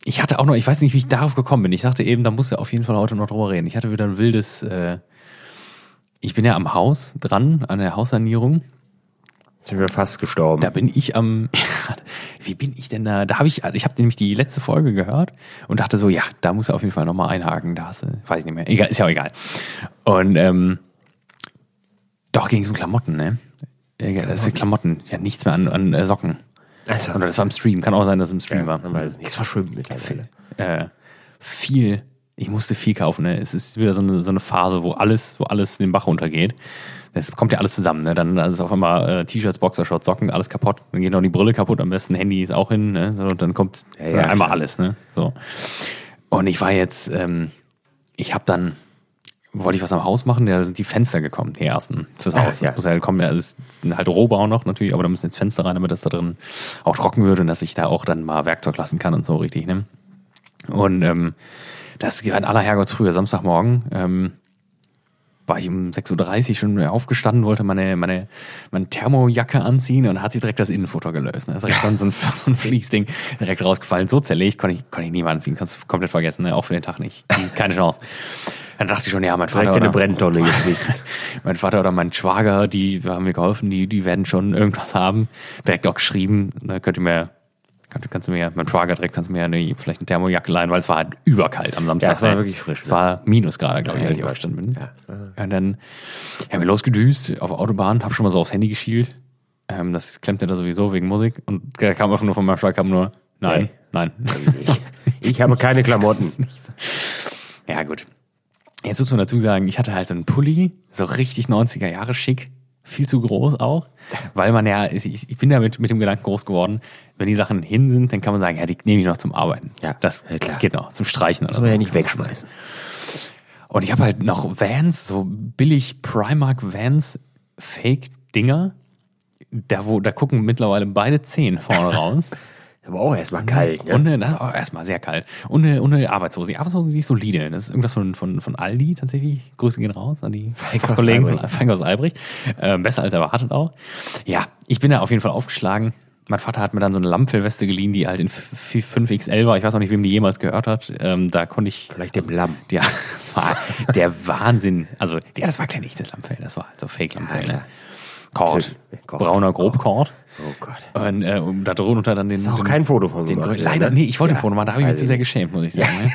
ich hatte auch noch, ich weiß nicht, wie ich darauf gekommen bin. Ich dachte eben, da muss ja auf jeden Fall heute noch drüber reden. Ich hatte wieder ein wildes, äh, ich bin ja am Haus dran, an der Haussanierung. Sind wir fast gestorben. Da bin ich am, wie bin ich denn da? Da habe ich, ich habe nämlich die letzte Folge gehört und dachte so, ja, da muss er auf jeden Fall nochmal einhaken. Da hast du, weiß ich nicht mehr. Egal, ist ja auch egal. Und ähm, doch ging es um Klamotten, ne? Egal, das sind Klamotten. Ja, nichts mehr an, an äh, Socken. Also, Oder das war im Stream. Kann auch sein, dass es im Stream war. man weiß es nicht. Es verschwimmt mittlerweile. äh, viel, ich musste viel kaufen. Ne? Es ist wieder so eine, so eine Phase, wo alles, wo alles den Bach runtergeht. Es kommt ja alles zusammen. Ne? Dann ist auf einmal äh, T-Shirts, Boxershorts, Socken, alles kaputt. Dann geht noch die Brille kaputt, am besten Handy ist auch hin. Ne? So, und dann kommt ja, äh, einmal klar. alles. Ne? So. Und ich war jetzt, ähm, ich habe dann, wollte ich was am Haus machen, da sind die Fenster gekommen, die ersten fürs Ah, Haus. ja. Das muss ja kommen, ja, es ist halt Rohbau noch natürlich, aber da müssen jetzt Fenster rein, damit das da drin auch trocken wird und dass ich da auch dann mal Werkzeug lassen kann und so richtig, ne? Und ähm, das war in aller Herrgottsfrühe, Samstagmorgen, ähm, war ich um 6.30 Uhr schon aufgestanden, wollte meine, meine, meine Thermojacke anziehen und hat sie direkt das Innenfutter gelöst. Ne? Da ist direkt so ein, so ein Fließding direkt rausgefallen. So zerlegt, konnte ich, konnte ich nie mehr anziehen. Kannst du komplett vergessen, ne? auch für den Tag nicht. Keine Chance. Dann dachte ich schon, ja, mein Vater, oder, Brenntonne geschmissen. mein Vater oder mein Schwager, die haben mir geholfen, die, die werden schon irgendwas haben. Direkt auch geschrieben, ne, könnt ihr mir, kannst, kannst du mir, mein Schwager direkt kannst du mir eine, vielleicht eine Thermojacke leihen, weil es war halt überkalt am Samstag. Ja, es war wirklich frisch, Es war Minusgrade, glaube ich, Ja, als ich aufgestanden bin. Ja, Und dann haben wir losgedüst auf der Autobahn, hab schon mal so aufs Handy geschielt. Ähm, das klemmte da sowieso wegen Musik. Und da kam einfach nur von meinem Schwager, kam nur, nein, nein. Ich, ich habe keine Klamotten. Ja, gut. Jetzt muss man dazu sagen, ich hatte halt so einen Pulli, so richtig 90er Jahre schick, viel zu groß auch, weil man ja, ich, ich bin da mit, mit dem Gedanken groß geworden, wenn die Sachen hin sind, dann kann man sagen, ja, die nehme ich noch zum Arbeiten. Ja, das, ja, geht noch, zum Streichen oder Muss man so. ja nicht wegschmeißen. Und ich habe halt noch Vans, so billig Primark Vans Fake-Dinger, da, wo, da gucken mittlerweile beide Zehen vorne raus. Aber auch erstmal kalt, ne? Und eine, na, oh, erstmal sehr kalt. Und eine, und eine Arbeitshose. Die Arbeitshose, die ist solide. Das ist irgendwas von, von, von Aldi tatsächlich. Grüße gehen raus an die Feinkos Kollegen Albrecht. von Feinkos Albrecht. Ähm, besser als erwartet auch. Ja, ich bin da auf jeden Fall aufgeschlagen. Mein Vater hat mir dann so eine Lammfellweste geliehen, die halt in 5XL war. Ich weiß auch nicht, wem die jemals gehört hat. Ähm, da konnte ich. Vielleicht dem Lamm. Ja, das war der Wahnsinn. Also, ja, das war kein echtes Lammfell. Das war halt so Fake-Lammfell. Ja, ne? Kord. Kord. Brauner Grobkord. Oh Gott. Und, äh, und da drunter dann den. Auch den, kein Foto von den gemacht, Leider, ne? nee, ich wollte ein Ja, Foto machen, da habe ich mich zu ich sehr geschämt, muss ich sagen. Ne?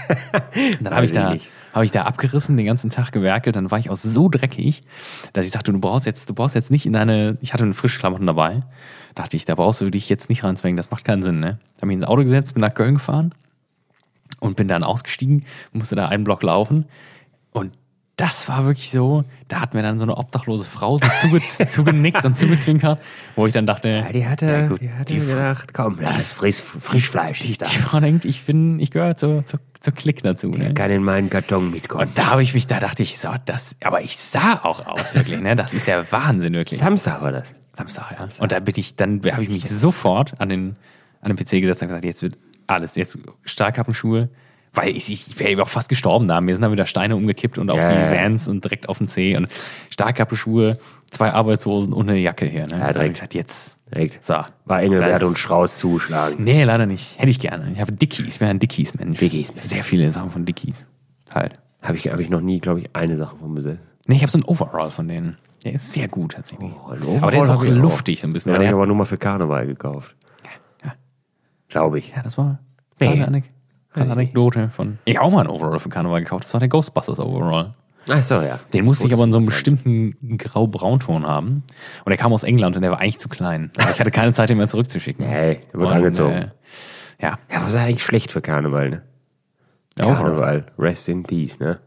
Dann habe ich da, ich nicht. habe ich da abgerissen, den ganzen Tag gewerkelt, dann war ich auch so dreckig, dass ich sagte, du brauchst jetzt, du brauchst jetzt nicht in deine, ich hatte eine frische Klamotten dabei, dachte ich, da brauchst du dich jetzt nicht ranzwängen, das macht keinen Sinn, ne? Habe mich ins Auto gesetzt, bin nach Köln gefahren und bin dann ausgestiegen, musste da einen Block laufen und das war wirklich so, da hat mir dann so eine obdachlose Frau so zuge zugenickt und zugezwinkert, wo ich dann dachte, Ja, die hatte, ja, gut, die hatte die, gedacht, komm, das ist frisch, Frischfleisch. die, die Frau denkt, ich bin, ich gehöre zur, zur, zur Klick dazu. Ne? kann in meinen Karton mitkommen. Und da habe ich mich, da dachte ich, so, das, aber ich sah auch aus, wirklich, ne? Das ist der Wahnsinn, wirklich. Samstag war das. Samstag, ja. Und da bin ich, dann habe ich mich sofort an den, an den PC gesetzt und gesagt, jetzt wird alles, jetzt Stahlkappenschuhe, weil ich, ich wäre auch fast gestorben da. Mir sind dann wieder Steine umgekippt und auf Ja, die ja, ja. Vans und direkt auf den C und Stahlkappenschuhe, zwei Arbeitshosen und eine Jacke hier, ne? da ich direkt. gesagt, jetzt, Direkt. so. War Engelbert und Strauß zuschlagen. Nee, leider nicht. Hätte ich gerne. Ich habe Dickies, ich bin ein Dickies-Mensch. Dickies. Sehr viele Sachen von Dickies. Halt. Habe ich, hab ich noch nie, glaube ich, eine Sache von besessen. Nee, ich habe so einen Overall von denen. Der ist sehr gut tatsächlich. Oh, ein aber der ist Overall auch luftig so ein bisschen. Den aber habe ich aber nur mal für Karneval gekauft. Ja. Glaube ich. ja, das war Nee. kleine Kleine Anekdote von. Ich habe auch mal einen Overall für Karneval gekauft. Das war der Ghostbusters Overall. Ach so, ja. Den musste ich aber in so einem bestimmten grau-braunton haben. Und der kam aus England und der war eigentlich zu klein. Aber ich hatte keine Zeit, den mehr zurückzuschicken. Nee, der wird Und, angezogen. Äh, ja, Ja, was ist eigentlich schlecht für Karneval, ne? Karneval. Rest in peace, ne?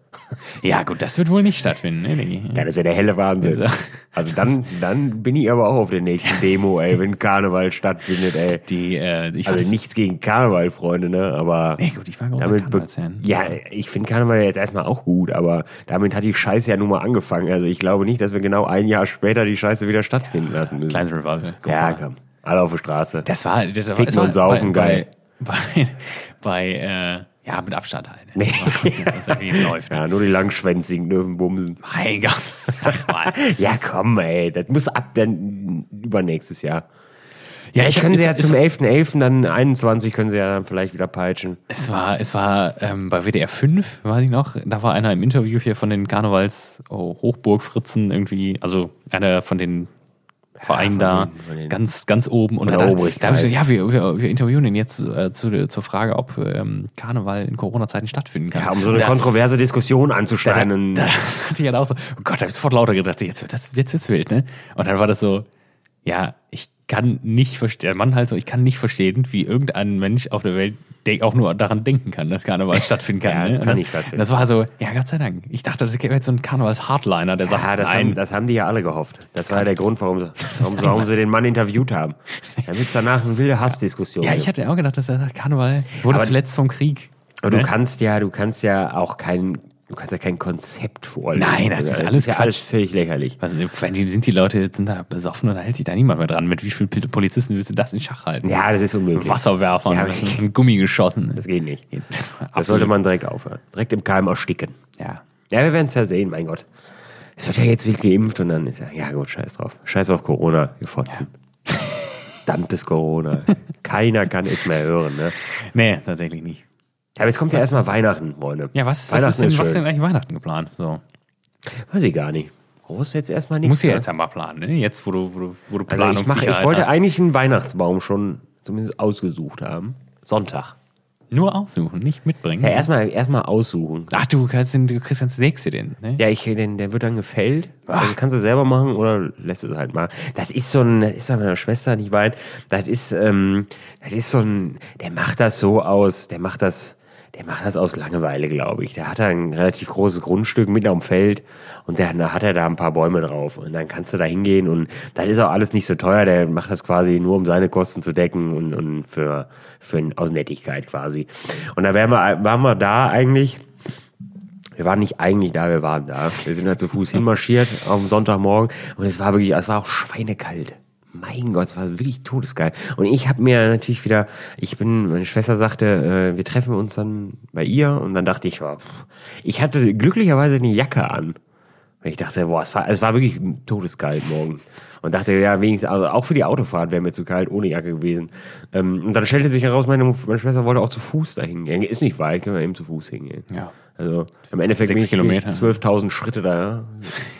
Ja, gut, das wird wohl nicht stattfinden, ne, ich. Ja, das wäre der helle Wahnsinn. Ja. Also dann, dann bin ich aber auch auf der nächsten Demo, ey, wenn Karneval stattfindet, ey. Die, äh, ich Also nichts gegen Karneval, Freunde, ne? Aber Nee, gut, ich war damit Karnevalsfan. ja, ich finde Karneval jetzt erstmal auch gut, aber damit hat die Scheiße ja nun mal angefangen. Also ich glaube nicht, dass wir genau ein Jahr später die Scheiße wieder stattfinden lassen müssen. Kleines Revival. Ja, komm. Alle auf der Straße. Das war, das war, Ficken es war und saufen, bei, geil. Bei, bei, bei äh, ja, mit Abstand halt. Ne? Nee. Das ist ja wie läuft. Ne? Ja, nur die Langschwänzigen dürfen bumsen. Mein Gott, sag mal. Ja, komm, ey. Das muss ab dann übernächstes Jahr. Ja, Ich können es- sie ja zum 11.11. dann 21 können sie ja dann vielleicht wieder peitschen. Es war, es war ähm, bei WDR 5, weiß ich noch, da war einer im Interview hier von den Karnevals oh, Hochburg-Fritzen irgendwie, also einer von den Vereinen von da, den- ganz, ganz oben. Und da, da, habe ich gesagt, ja, wir, wir, wir interviewen ihn jetzt äh, zu, zur Frage, ob ähm, Karneval in Corona-Zeiten stattfinden kann. Ja, um so eine da, kontroverse Diskussion da, da, anzuschneiden. da hatte ich halt auch so, oh Gott, da habe ich sofort lauter gedacht, jetzt wird das, jetzt wird's wild, ne? Und dann war das so, ja, ich kann nicht verstehen, der Mann halt so, ich kann nicht verstehen, wie irgendein Mensch auf der Welt auch nur daran denken kann, dass Karneval stattfinden kann. Ja, ne? das Und kann nicht stattfinden. Das war so, ja, Gott sei Dank. Ich dachte, das wäre jetzt so ein Karnevals-Hardliner, der sagt, ja, das nein, haben, das haben die ja alle gehofft. Das war ja der Grund, warum sie, warum, warum sie den Mann interviewt haben. Damit es danach eine wilde Hassdiskussion ja, gibt. ich hatte auch gedacht, dass er sagt, Karneval wurde Aber- zuletzt vom Krieg. Aber du ne? kannst ja, du kannst ja auch kein, du kannst ja kein Konzept vorlegen. Nein, das ist Also, alles ist ja Quatsch. alles völlig lächerlich. Was, vor allem sind die Leute sind da besoffen und da hält sich da niemand mehr dran. Mit wie vielen Pol- Polizisten willst du das in Schach halten? Ja, das ist unmöglich. Wasserwerfern Ja, und Gummigeschossen. Das geht nicht. Geht. Das sollte man direkt aufhören. Direkt im Keim ersticken. Ja. Ja, wir werden es ja sehen, mein Gott. Es wird ja jetzt wild geimpft und dann ist ja, ja gut, scheiß drauf. Scheiß auf Corona, wir fotzen. Verdammtes Corona. Keiner kann es mehr hören, ne? Nee, tatsächlich nicht. Ja, aber jetzt kommt ja erstmal Weihnachten, Freunde. Ja, was, was, ist denn, ist was denn eigentlich Weihnachten geplant? So. Weiß ich gar nicht. Groß jetzt erstmal nichts. Muss ja ne? jetzt ja mal planen, ne? Jetzt, wo du, wo du, wo du Also ich, mach, ich wollte hast. eigentlich einen Weihnachtsbaum schon zumindest ausgesucht haben. Sonntag. Nur aussuchen, nicht mitbringen. Ja, erstmal erstmal aussuchen. Ach, du kannst den, du kriegst ganz du den, ne? Ja, ich, den, der wird dann gefällt. Also kannst du selber machen oder lässt es halt mal. Das ist so ein, das ist bei meiner Schwester nicht weit. Das ist, ähm, das ist so ein, der macht das so aus, der macht das, der macht das aus Langeweile, glaube ich. Der hat da ein relativ großes Grundstück mitten am Feld und der, da hat er da ein paar Bäume drauf. Und dann kannst du da hingehen und das ist auch alles nicht so teuer. Der macht das quasi nur, um seine Kosten zu decken und, und für, für aus Nettigkeit quasi. Und da wären wir, waren wir da eigentlich. Wir waren nicht eigentlich da, wir waren da. Wir sind halt zu Fuß hinmarschiert am Sonntagmorgen und es war wirklich, es war auch schweinekalt. Mein Gott, es war wirklich todesgeil. Und ich habe mir natürlich wieder, ich bin, meine Schwester sagte, äh, wir treffen uns dann bei ihr und dann dachte ich, oh, ich hatte glücklicherweise eine Jacke an. Und ich dachte, boah, es war, es war wirklich todeskalt morgen. Und dachte, ja, wenigstens, also auch für die Autofahrt wäre mir zu kalt, ohne Jacke gewesen. Ähm, und dann stellte sich heraus, meine, meine Schwester wollte auch zu Fuß dahin gehen. Ist nicht weit, können wir eben zu Fuß hingehen. Ja. Also im Endeffekt bin ich, bin ich Kilometer. 12.000 Schritte da. ja.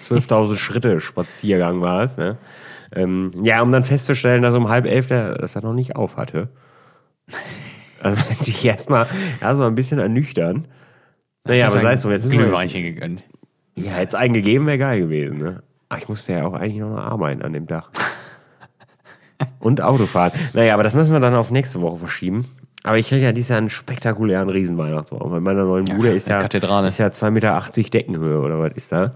12.000 Schritte Spaziergang war es. Ne? Ähm, ja, um dann festzustellen, dass um halb elf der, dass er noch nicht auf hatte. Also sich erstmal erstmal ein bisschen ernüchtern. Naja, aber sei es so, jetzt müssen wir jetzt, Glühweinchen gegönnt. ja, hätte es einen gegeben, wäre geil gewesen. Ne? Aber ich musste ja auch eigentlich noch mal arbeiten an dem Tag. Und Autofahren. Naja, aber das müssen wir dann auf nächste Woche verschieben. Aber ich kriege ja dieses Jahr einen spektakulären Riesenweihnachtsbaum. Bei meiner neuen Bude ist ja, Kathedrale. ist ja 2,80 Meter Deckenhöhe oder was ist da?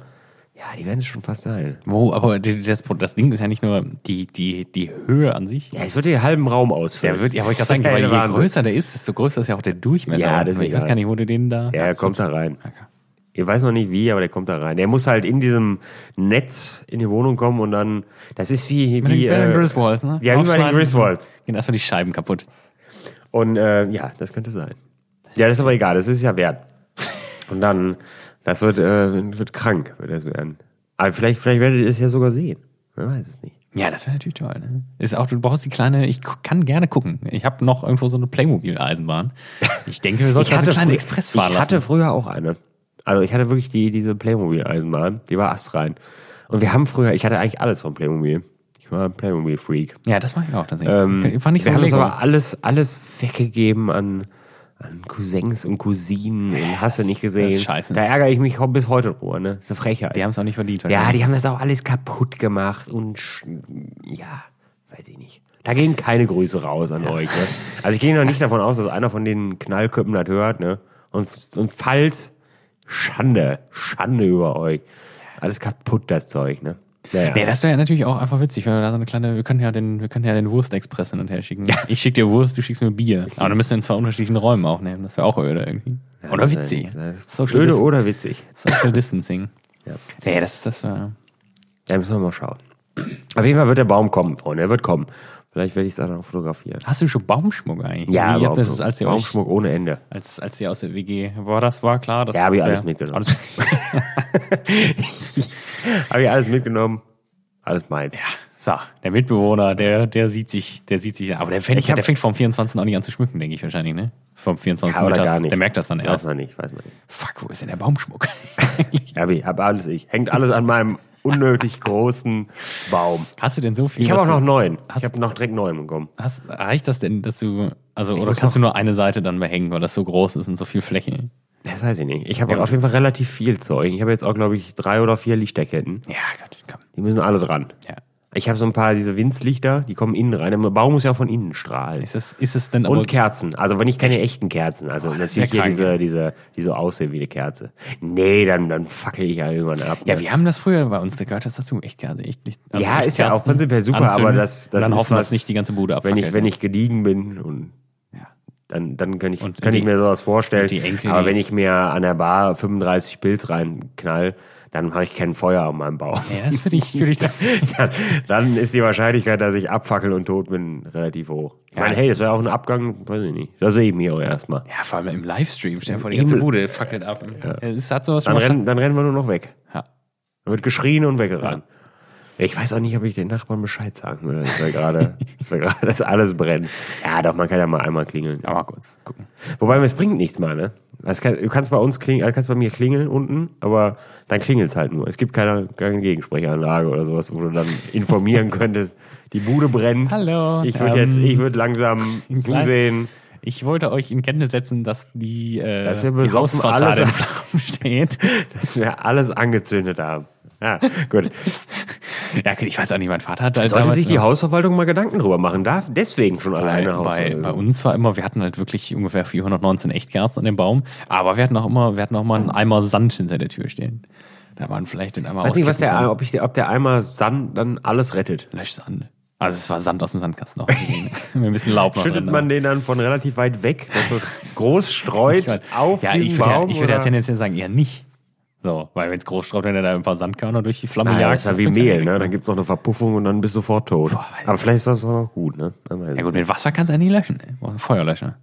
Ja, die werden es schon fast sein. Wo, aber das, das Ding ist ja nicht nur die, die, die Höhe an sich. Ja, es wird den halben Raum ausfüllen. Der wird, ja, wollte ich gerade sagen, weil je Wahnsinn. größer der ist, desto größer ist ja auch der Durchmesser. Ja, das ist ich weiß gar nicht, wo du den da. Ja, er kommt da rein. Okay. Ich weiß noch nicht wie, aber der kommt da rein. Der muss halt in diesem Netz in die Wohnung kommen und dann, das ist wie, Mit wie bei den äh, Griswolds, ne? ja, wie bei den. Griswolds. Gehen erstmal die Scheiben kaputt. Und äh, ja, das könnte sein. Ja, das ist aber egal, das ist ja wert. Und dann, das wird, äh, wird krank, wird das werden. Aber vielleicht, vielleicht werdet ihr es ja sogar sehen. Man weiß es nicht. Ja, das wäre natürlich toll. Ne? Ist auch, du brauchst die kleine, ich kann gerne gucken. Ich habe noch irgendwo so eine Playmobil-Eisenbahn. Ich denke, wir sollten eine kleine Express fahren Ich hatte lassen. früher auch eine. Also ich hatte wirklich die, diese Playmobil-Eisenbahn, die war astrein. Und wir haben früher, ich hatte eigentlich alles von Playmobil. Ich war ein Playmobil-Freak. Ja, das mache ich auch tatsächlich. Ähm, ich war nicht so wir haben das Lego. aber alles, alles weggegeben an, an Cousins und Cousinen und hast du nicht gesehen. das ist scheiße. Da ärgere ich mich bis heute drüber, ne? Das ist eine Frechheit. Die haben es auch nicht verdient. ja, die haben das auch alles kaputt gemacht und ja, weiß ich nicht. Da gehen keine Grüße raus an euch. Ne? Also ich gehe noch nicht davon aus, dass einer von den Knallköppen das hört. Ne? Und, und falls, Schande, Schande über euch. Alles kaputt, das Zeug. Ne? Naja. Nee, das wäre ja natürlich auch einfach witzig, wenn wir da so eine kleine, wir können ja den, wir können ja den Wurstexpress hin und her schicken. Ich schick dir Wurst, du schickst mir Bier. Aber dann müssen wir in zwei unterschiedlichen Räumen aufnehmen. Das wäre auch öde irgendwie. Oder das witzig. ist Social, Öde oder witzig. Social Distancing. Ja. Nee, das, das war. Da müssen wir mal schauen. Auf jeden Fall wird der Baum kommen, Freunde. Er wird kommen. Vielleicht werde ich es auch noch fotografieren. Hast du schon Baumschmuck eigentlich? Ja, habt ihr das, Baumschmuck, als ihr euch, Baumschmuck ohne Ende. als, als ihr aus der WG, war das, war klar? Das Ja, hab ich alles mitgenommen. Alles, Habe ich alles mitgenommen. Alles meins. so, der Mitbewohner, der, der sieht sich, der sieht sich, aber der fängt, Ich hab- der fängt vom 24. auch nicht an zu schmücken, denke ich wahrscheinlich, ne? Vom 24. Ja, mittags. gar nicht. Der merkt das dann Weiß erst. man nicht, weiß man nicht. Fuck, wo ist denn der Baumschmuck? Hab ich, hab alles ich. Hängt alles an meinem unnötig großen Baum. Hast du denn so viel? Ich habe auch noch du- neun. Hast- Ich habe noch direkt neun bekommen. Hast, reicht das denn, dass du, also, oder kannst du noch- nur eine Seite dann behängen, weil das so groß ist und so viel Fläche? Das weiß ich nicht. Ich habe auf jeden Fall relativ viel Zeug. Ich habe jetzt auch, glaube ich, drei oder vier Lichterketten. Ja, Gott, komm. Die müssen alle dran. Ja. Ich habe so ein paar diese Winzlichter, die kommen innen rein. Der Baum muss ja auch von innen strahlen. Ist es, ist es denn aber, Und Kerzen. Also wenn ich keine Echt? echten Kerzen. Also das ist natürlich ja hier diese, diese, die so aussehen wie eine Kerze. Nee, dann, dann fackel ich ja irgendwann ab. ja, ne? wir haben das früher bei uns, da gehört das dazu, echt gerne, echt nicht. also Ja, echt ist ja auch Kerzen prinzipiell super, anzünden aber das- das dann ist hoffen, was- dass nicht die ganze Bude wenn abfackelt. ich, wenn ich gediegen bin und Ja. dann, dann kann ich, kann die- ich mir sowas vorstellen. die Enkel, Aber wenn ich mir an der Bar 35 Pilz reinknall, dann mache ich kein Feuer an meinem Baum. ja, das würde ich, würde ich dann, dann ist die Wahrscheinlichkeit, dass ich abfackel und tot bin, relativ hoch. Ich Ja, meine, hey, das das wäre auch ein Abgang, weiß ich nicht. Da sehe ich mich auch erstmal. ja, vor allem im Livestream, stell dir vor, die ganze. Bude fackelt ab. Es hat sowas Dann, rennen, dann rennen wir nur noch weg. Ja. Dann wird geschrien und weggerannt. Ich weiß auch nicht, ob ich den Nachbarn Bescheid sagen würde, dass wir gerade, dass wir gerade, dass alles brennt. Ja, doch, man kann ja mal einmal klingeln. Ja, mal kurz gucken. Wobei, es bringt nichts mal, ne? Es kann, du kannst bei uns klingeln, äh, kannst bei mir klingeln unten, aber dann klingelt es halt nur. Es gibt keine, keine Gegensprechanlage oder sowas, wo du dann informieren könntest, die Bude brennt. Hallo. Ich würde ähm, jetzt, ich würde langsam zusehen. Ich wollte euch in Kenntnis setzen, dass die, äh, Dass wir die Hausfassade alles- in Flammen steht. dass wir alles angezündet haben. Ja, gut. Ja, ich weiß auch nicht, mein Vater hat halt Sollte sich die Hausverwaltung mal Gedanken drüber machen. Darf deswegen schon bei, alleine bei, Hausverwaltung. bei uns war immer, wir hatten halt wirklich ungefähr 419 Echtkerzen an dem Baum, aber wir hatten auch immer, wir hatten auch mal einen Eimer Sand hinter der Tür stehen. Da waren vielleicht den Eimer weiß nicht, was der, ob, ich, ob der Eimer Sand dann alles rettet. Löschsand. Also es war Sand aus dem Sandkasten auch. Mit ein bisschen Laub noch Schüttet drin. man den dann von relativ weit weg, dass es groß streut auf ja, ich würde ja, Baum? ich würde ja tendenziell sagen, eher nicht. So, weil wenn es groß straubt, wenn er da ein paar Sandkörner durch die Flamme Ah, ja, jagt. das ist ja das wie ja Mehl, nichts, ne? Dann gibt's noch eine Verpuffung und dann bist du sofort tot. Aber vielleicht ist das auch noch gut, ne? Ja gut, mit Wasser kannst du ja nicht löschen. ey. Du Feuerlöscher.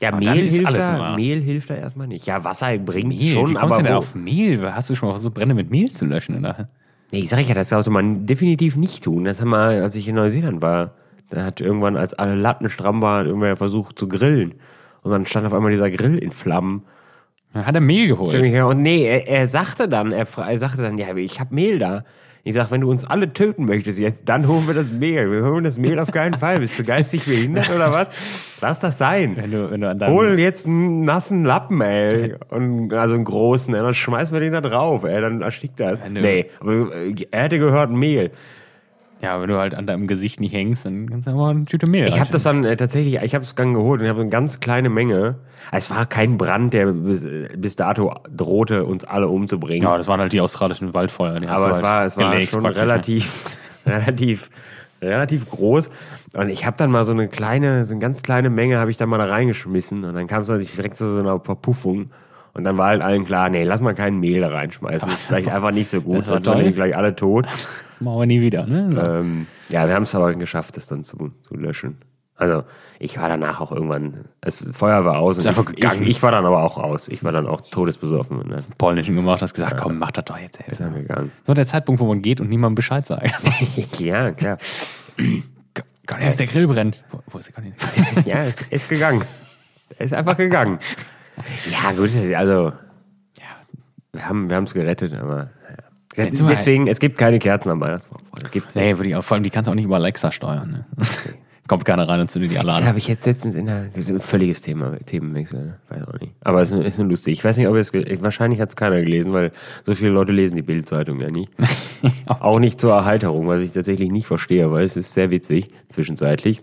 Ja, Aber Mehl hilft, da, Mehl hilft da erstmal nicht. Ja, Wasser bringt Mehl, schon, wie kommst aber du denn wo? auf Mehl? Hast du schon mal versucht, Brände mit Mehl zu löschen? Oder? Nee, ich sag ja, das sollte man definitiv nicht tun. Das haben wir, als ich in Neuseeland war. Da hat irgendwann, als alle Latten stramm waren, irgendwer versucht zu grillen. Und dann stand auf einmal dieser Grill in Flammen. Dann hat er Mehl geholt. Ziemlich, ja, und nee, er, er sagte dann, er, er sagte dann, ja, ich habe Mehl da. Ich sag, wenn du uns alle töten möchtest jetzt, dann holen wir das Mehl. Wir holen das Mehl auf keinen Fall. Bist du geistig behindert oder was? Lass das sein. Wenn du, wenn du an Hol jetzt einen nassen Lappen, ey. Und, also einen großen, ey. Dann schmeißen wir den da drauf, ey. Dann erstickt das. Nee, aber äh, er hätte gehört Mehl. Ja, wenn du halt an deinem Gesicht nicht hängst, dann kannst du aber eine Tüte Mehl Ich habe das dann äh, tatsächlich, ich habe es dann geholt und ich habe eine ganz kleine Menge. Es war kein Brand, der bis, bis dato drohte, uns alle umzubringen. Ja, das waren halt die australischen Waldfeuer. Die aber es halt war, es war schon ne? relativ, relativ, relativ groß. Und ich habe dann mal so eine kleine, so eine ganz kleine Menge habe ich dann mal da reingeschmissen und dann kam es natürlich direkt zu so einer Verpuffung. Und dann war halt allen klar, nee, lass mal kein Mehl da reinschmeißen. Das ist vielleicht einfach nicht so gut, sonst sind gleich alle tot. Das machen wir nie wieder, ne? So. Ähm, ja, wir haben es aber geschafft, das dann zu, zu löschen. Also ich war danach auch irgendwann, das Feuer war aus. und einfach ich, gegangen. Ich, ich war dann aber auch aus. Ich war dann auch todesbesoffen. Und dann ist Polnischen gemacht, hast gesagt, komm, mach das doch jetzt. Ey. er gegangen. So der Zeitpunkt, wo man geht und niemandem Bescheid sagt. ja, klar. Ist der Grill brennt. Wo, wo ist der Conny? Ja, es ist gegangen. Er ist einfach gegangen. Ja, gut, also ja, wir haben wir es gerettet, aber deswegen, es gibt keine Kerzen am Weihnachtsbaum. Nee, würde ich auch, vor allem die kannst du auch nicht über Alexa steuern. Ne? Kommt keiner rein und zündet die alle Das habe ich jetzt letztens in der. Das ist ein völliges Thema, Themenwechsel, ne? weiß auch nicht. Aber es ist, ist nur lustig. Ich weiß nicht, ob es. Wahrscheinlich hat es keiner gelesen, weil so viele Leute lesen die Bildzeitung ja nie. auch nicht zur Erheiterung, was ich tatsächlich nicht verstehe, weil es ist sehr witzig, zwischenzeitlich.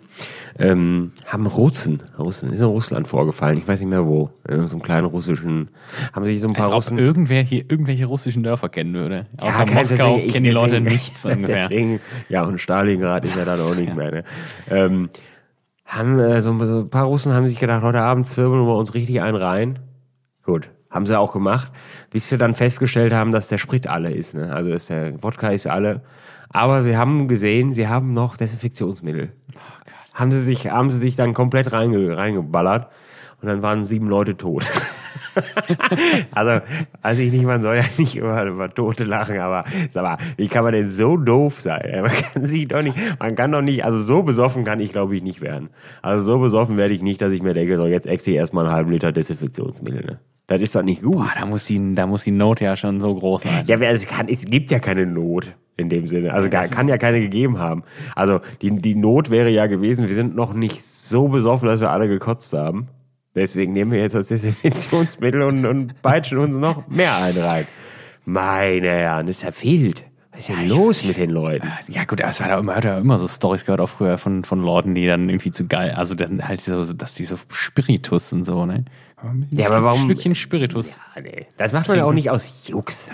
Ähm, haben Russen, Russen, ist in Russland vorgefallen, ich weiß nicht mehr wo, in so einem kleinen russischen, haben sich so ein paar Als ob Russen. irgendwer hier irgendwelche russischen Dörfer kennen würde. Außer kein- Moskau deswegen- ich- kennen die Leute deswegen- nichts ungefähr. Deswegen, ja, und Stalingrad ist ja dann auch nicht mehr. Ne? Ähm, haben äh, so, so ein paar Russen haben sich gedacht, heute Abend zwirbeln wir uns richtig einen rein. Gut, haben sie auch gemacht, bis sie dann festgestellt haben, dass der Sprit alle ist. Ne? Also dass der Wodka ist alle. Aber sie haben gesehen, sie haben noch Desinfektionsmittel. Haben sie sich, haben sie sich dann komplett reinge, reingeballert und dann waren sieben Leute tot. also, weiß ich nicht, man soll ja nicht über, über Tote lachen, aber sag mal, wie kann man denn so doof sein? Man kann sich doch nicht, man kann doch nicht, also so besoffen kann ich glaube ich nicht werden. Also so besoffen werde ich nicht, dass ich mir denke, so jetzt exe ich erstmal einen halben Liter Desinfektionsmittel. Ne? Das ist doch nicht gut. Boah, da muss, die, da muss die Not ja schon so groß sein. Ja, also es, kann, es gibt ja keine Not in dem Sinne. Also gar, kann ja keine gegeben haben. Also die, die Not wäre ja gewesen, wir sind noch nicht so besoffen, dass wir alle gekotzt haben. Deswegen nehmen wir jetzt das Desinfektionsmittel und, und peitschen uns noch mehr ein rein. Meine Herren, das ist ja wild. Was ist denn los mit den Leuten? Ja gut, es war da immer, hat ja immer so Stories gehört auch früher von, von Leuten, die dann irgendwie zu geil, also dann halt so, dass die so Spiritus und so, ne? Ja, aber warum- Ein Stückchen Spiritus. Ah, nee. Das macht man ja auch nicht aus Jux.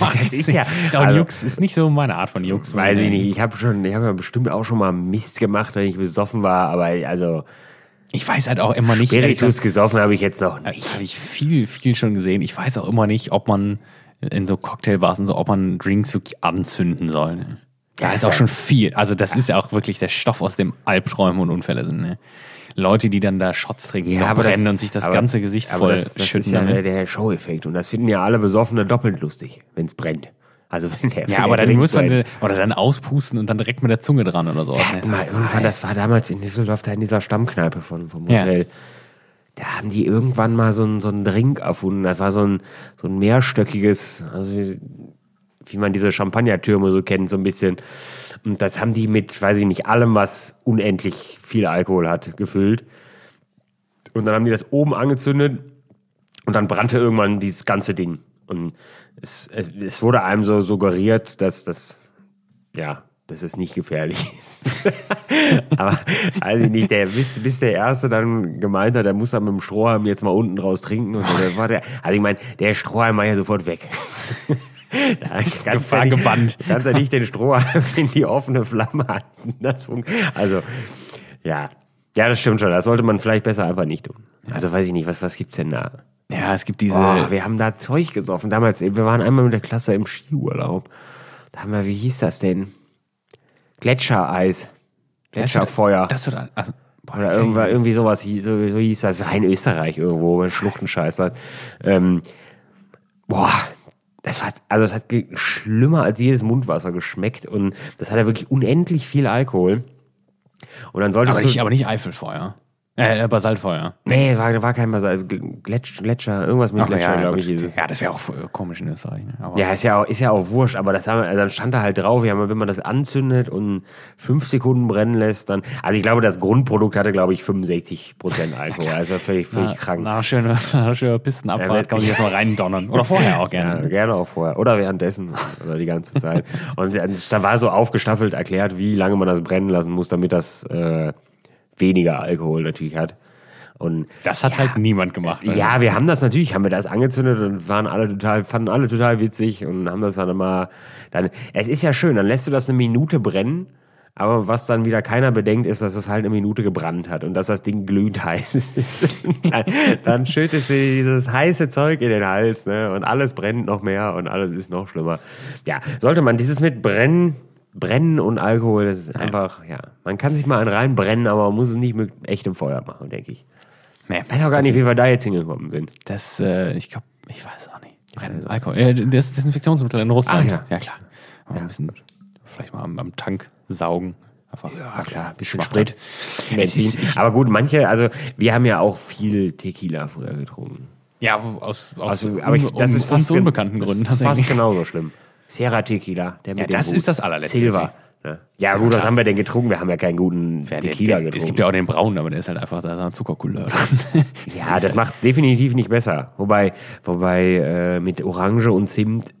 Also das ist ja, ist auch ein also, Jux, ist nicht so meine Art von Jux. weiß ich nicht. Ich habe schon, ich habe ja bestimmt auch schon mal Mist gemacht, wenn ich besoffen war, aber also Ich weiß halt auch immer nicht, Spiritus gesoffen habe ich jetzt noch nicht. Ich habe ich viel, viel schon gesehen. Ich weiß auch immer nicht, ob man in so Cocktailbars und so, ob man Drinks wirklich anzünden soll. Ne? Da ist auch schon viel. Also das ist ja auch wirklich der Stoff, aus dem Albträume und Unfälle sind. Ne? Leute, die dann da Shots trinken, noch brennen und sich das aber- ganze Gesicht aber voll das, das schütten. ist ja der, Show-Effekt und das finden ja alle Besoffene doppelt lustig, wenn es brennt. Also wenn der, ja, aber dann muss man brennt. oder dann auspusten und dann direkt mit der Zunge dran oder sowas. Ne? Mal, irgendwann, das war damals in Düsseldorf, da in dieser Stammkneipe von, vom Ja. Hotel. Da haben die irgendwann mal so einen, so einen Drink erfunden. Das war so ein, so ein mehrstöckiges, also wie, wie man diese Champagnertürme so kennt, so ein bisschen. Und das haben die mit, weiß ich nicht, allem, was unendlich viel Alkohol hat, gefüllt. Und dann haben die das oben angezündet und dann brannte irgendwann dieses ganze Ding. Und es, es, es wurde einem so suggeriert, dass das, ja, dass es nicht gefährlich ist. Aber ich nicht, der, bis, bis der Erste dann gemeint hat, der muss dann mit dem Strohhalm jetzt mal unten draus trinken. Und so, das war der, also ich meine, der Strohhalm war ja sofort weg. Da Gefahr ja nicht, gebannt. Kannst ja nicht den Strohhalm in die offene Flamme halten. Das fun- also, ja. Ja, das stimmt schon. Das sollte man vielleicht besser einfach nicht tun. Also weiß ich nicht, was, was gibt's denn da? Ja, es gibt diese. Oh, wir haben da Zeug gesoffen. Damals, wir waren einmal mit der Klasse im Skiurlaub. Da haben wir, wie hieß das denn? Gletschereis. Gletscherfeuer. Das wird also, boah, Oder irgendwas, irgendwie sowas, so, so hieß das. Das in Österreich irgendwo, in Schluchtenscheißer. Ähm, boah, das war, also es hat schlimmer als jedes Mundwasser geschmeckt und das hat ja wirklich unendlich viel Alkohol. Und dann solltest aber du, nicht, aber nicht Eifelfeuer. Äh, Basaltfeuer. Nee, war, war kein Basalt, also Gletsch, Gletscher, irgendwas mit Ach, Gletscher, ja, glaube ich, dieses. ja, das wäre auch komisch in Österreich. Ne? Ja, ist ja auch, ist ja auch wurscht, aber das haben wir, dann stand da halt drauf, ja, wenn man das anzündet und fünf Sekunden brennen lässt, dann, also ich glaube, das Grundprodukt hatte, glaube ich, 65 Prozent Alkohol, also völlig, völlig na, krank. Nach schöner, nach schöner Pistenabfahrt Ja, kann man sich erstmal reindonnern. Oder vorher auch Ja, gerne. gerne auch vorher. Oder währenddessen. Oder die ganze Zeit. Und dann- da war so aufgestaffelt erklärt, wie lange man das brennen lassen muss, damit das äh, weniger Alkohol natürlich hat. Und Das hat halt niemand gemacht. Also. ja, wir haben das natürlich, haben wir das angezündet und waren alle total, fanden alle total witzig und haben das dann immer, dann, es ist ja schön, dann lässt du das eine Minute brennen, aber was dann wieder keiner bedenkt, ist, dass es halt eine Minute gebrannt hat und dass das Ding glühend heiß ist. dann, dann schüttest du dieses heiße Zeug in den Hals, ne, und alles brennt noch mehr und alles ist noch schlimmer. Ja, sollte man dieses mit Brennen, Brennen und Alkohol, das ist einfach, ja, man kann sich mal einen reinbrennen, aber man muss es nicht mit echtem Feuer machen, denke ich. Nee, Ich weiß auch gar nicht, wie wir da jetzt hingekommen sind. Das, äh, ich glaube, ich weiß auch nicht. Brennen, Alkohol. Äh, das Desinfektionsmittel in Russland. Ah, ja. ja. klar. Aber ein bisschen, vielleicht mal am, am Tank saugen. Einfach. Ja, klar, ein bisschen. Sprit, Benzin. Aber gut, manche, also wir haben ja auch viel Tequila früher getrunken. Ja, aus, aus Also, aber ich, das un- ist fast unbekannten Gründen das ist tatsächlich. Fast genauso schlimm. Sierra Tequila, der mit Ja, dem das Hut. ist das allerletzte. Silver. Ja, ja gut, was haben wir denn getrunken? Wir haben ja keinen guten Ja, der, Tequila der, getrunken. es gibt ja auch den braunen, aber der ist halt einfach, da ist eine Zuckercouleur ja, das macht es definitiv nicht besser. Wobei, wobei äh, mit Orange und Zimt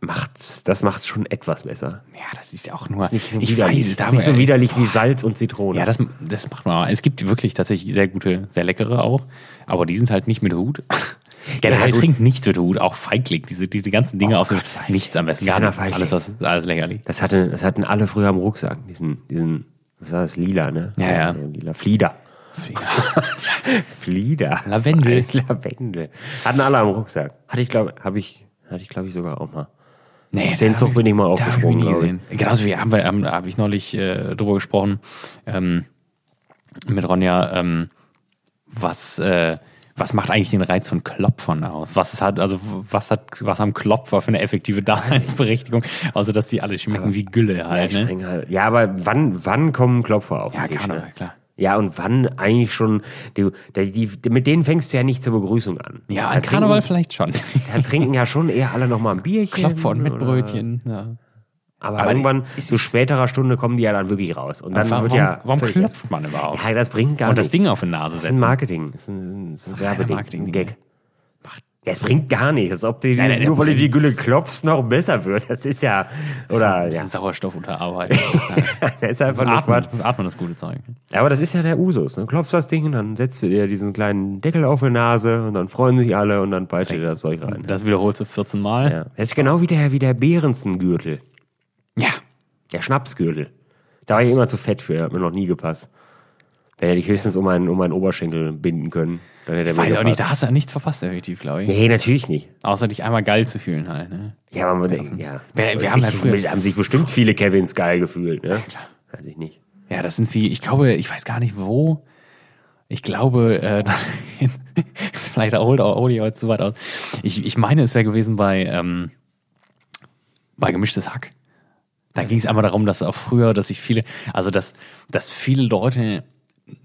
macht's, das macht's schon etwas besser. Ja, das ist ja auch nur. Nicht so ich widerlich, weiß, da nicht so widerlich wie Salz und Zitrone. Ja, das, das macht man. auch. Es gibt wirklich tatsächlich sehr gute, sehr leckere auch, aber die sind halt nicht mit Hut. Generell gut. trinkt nichts mit Hut, auch Feigling, diese, diese ganzen Dinge auf dem, nichts am besten. Kleiner. Feigling. Alles, was, alles lächerlich. Das, hatte, das hatten alle früher am Rucksack, diesen, diesen, was war das, lila, ne? Ja, ja. Lila, Flieder. Flieder. Lavendel. Lavendel. Hatten alle am Rucksack. Hatte ich, glaube habe ich, hatte ich, glaube ich, sogar auch mal. Nee, Den Zug hab bin ich mal hab aufgesprungen, ich nie glaub ich. gesehen. Genauso wie haben wir, haben, habe ich neulich äh, drüber gesprochen ähm, mit Ronja, ähm, was, äh, was macht eigentlich den Reiz von Klopfern aus? Was halt, also was hat, was haben Klopfer für eine effektive Daseinsberechtigung, außer dass die alle schmecken wie Gülle halt, Ich ne? halt. Ja, aber wann, wann kommen Klopfer auf den Ja, Tisch? Karneval, ne? klar. Ja, und wann eigentlich schon, die, die, die, mit denen fängst du ja nicht zur Begrüßung an. Ja, an Karneval vielleicht schon. da trinken ja schon eher alle noch mal ein Bierchen. Klopfer und mit Brötchen. Ja. Aber, Aber irgendwann, ist zu späterer Stunde kommen die ja dann wirklich raus. Und dann warum wird ja. warum klopft man überhaupt? Ja, das bringt gar und das nichts. Ding auf die Nase Das ist ein setzen. Marketing. Das ist ein, das ist ein, das ist ein Werbeding. Marketing- Ein Gag. Ja, es bringt gar nichts. Als ob die, Nein, nein, nur weil du die Gülle klopfst, noch besser wird. Das ist ja. Oder, Ein bisschen ja. Sauerstoff unterarbeiten. Das ist einfach Das nur atmen, das atmen das gute Zeug. Aber das ist ja der Usus. Ne? Klopfst das Ding, dann setzt du dir diesen kleinen Deckel auf die Nase und dann freuen sich alle und dann peitscht dir das Zeug rein. Das wiederholst du 14 Mal. Ja. Das ist genau wie der, wie der Behrensengürtel. Ja. Der Schnapsgürtel. Da war ich immer zu fett für, hat mir noch nie gepasst. Wenn hätte ich höchstens um meinen, um meinen Oberschenkel binden können, dann hätte er Ich weiß auch nicht, da hast du ja nichts verpasst, effektiv, glaube ich. Nee, natürlich nicht. Außer dich einmal geil zu fühlen halt. Ne? Ja, man, ja. Wir- wir haben ja früher- haben sich bestimmt viele Kevins geil gefühlt, ne? klar. Weiß ich nicht. Ja, das sind wie, ich glaube, ich weiß gar nicht wo. Ich glaube, äh, das, vielleicht holt ich heute zu weit aus. Ich, ich meine, es wäre gewesen bei, ähm, bei gemischtes Hack. Da ging es einmal darum, dass auch früher, dass sich viele, also dass, dass viele Leute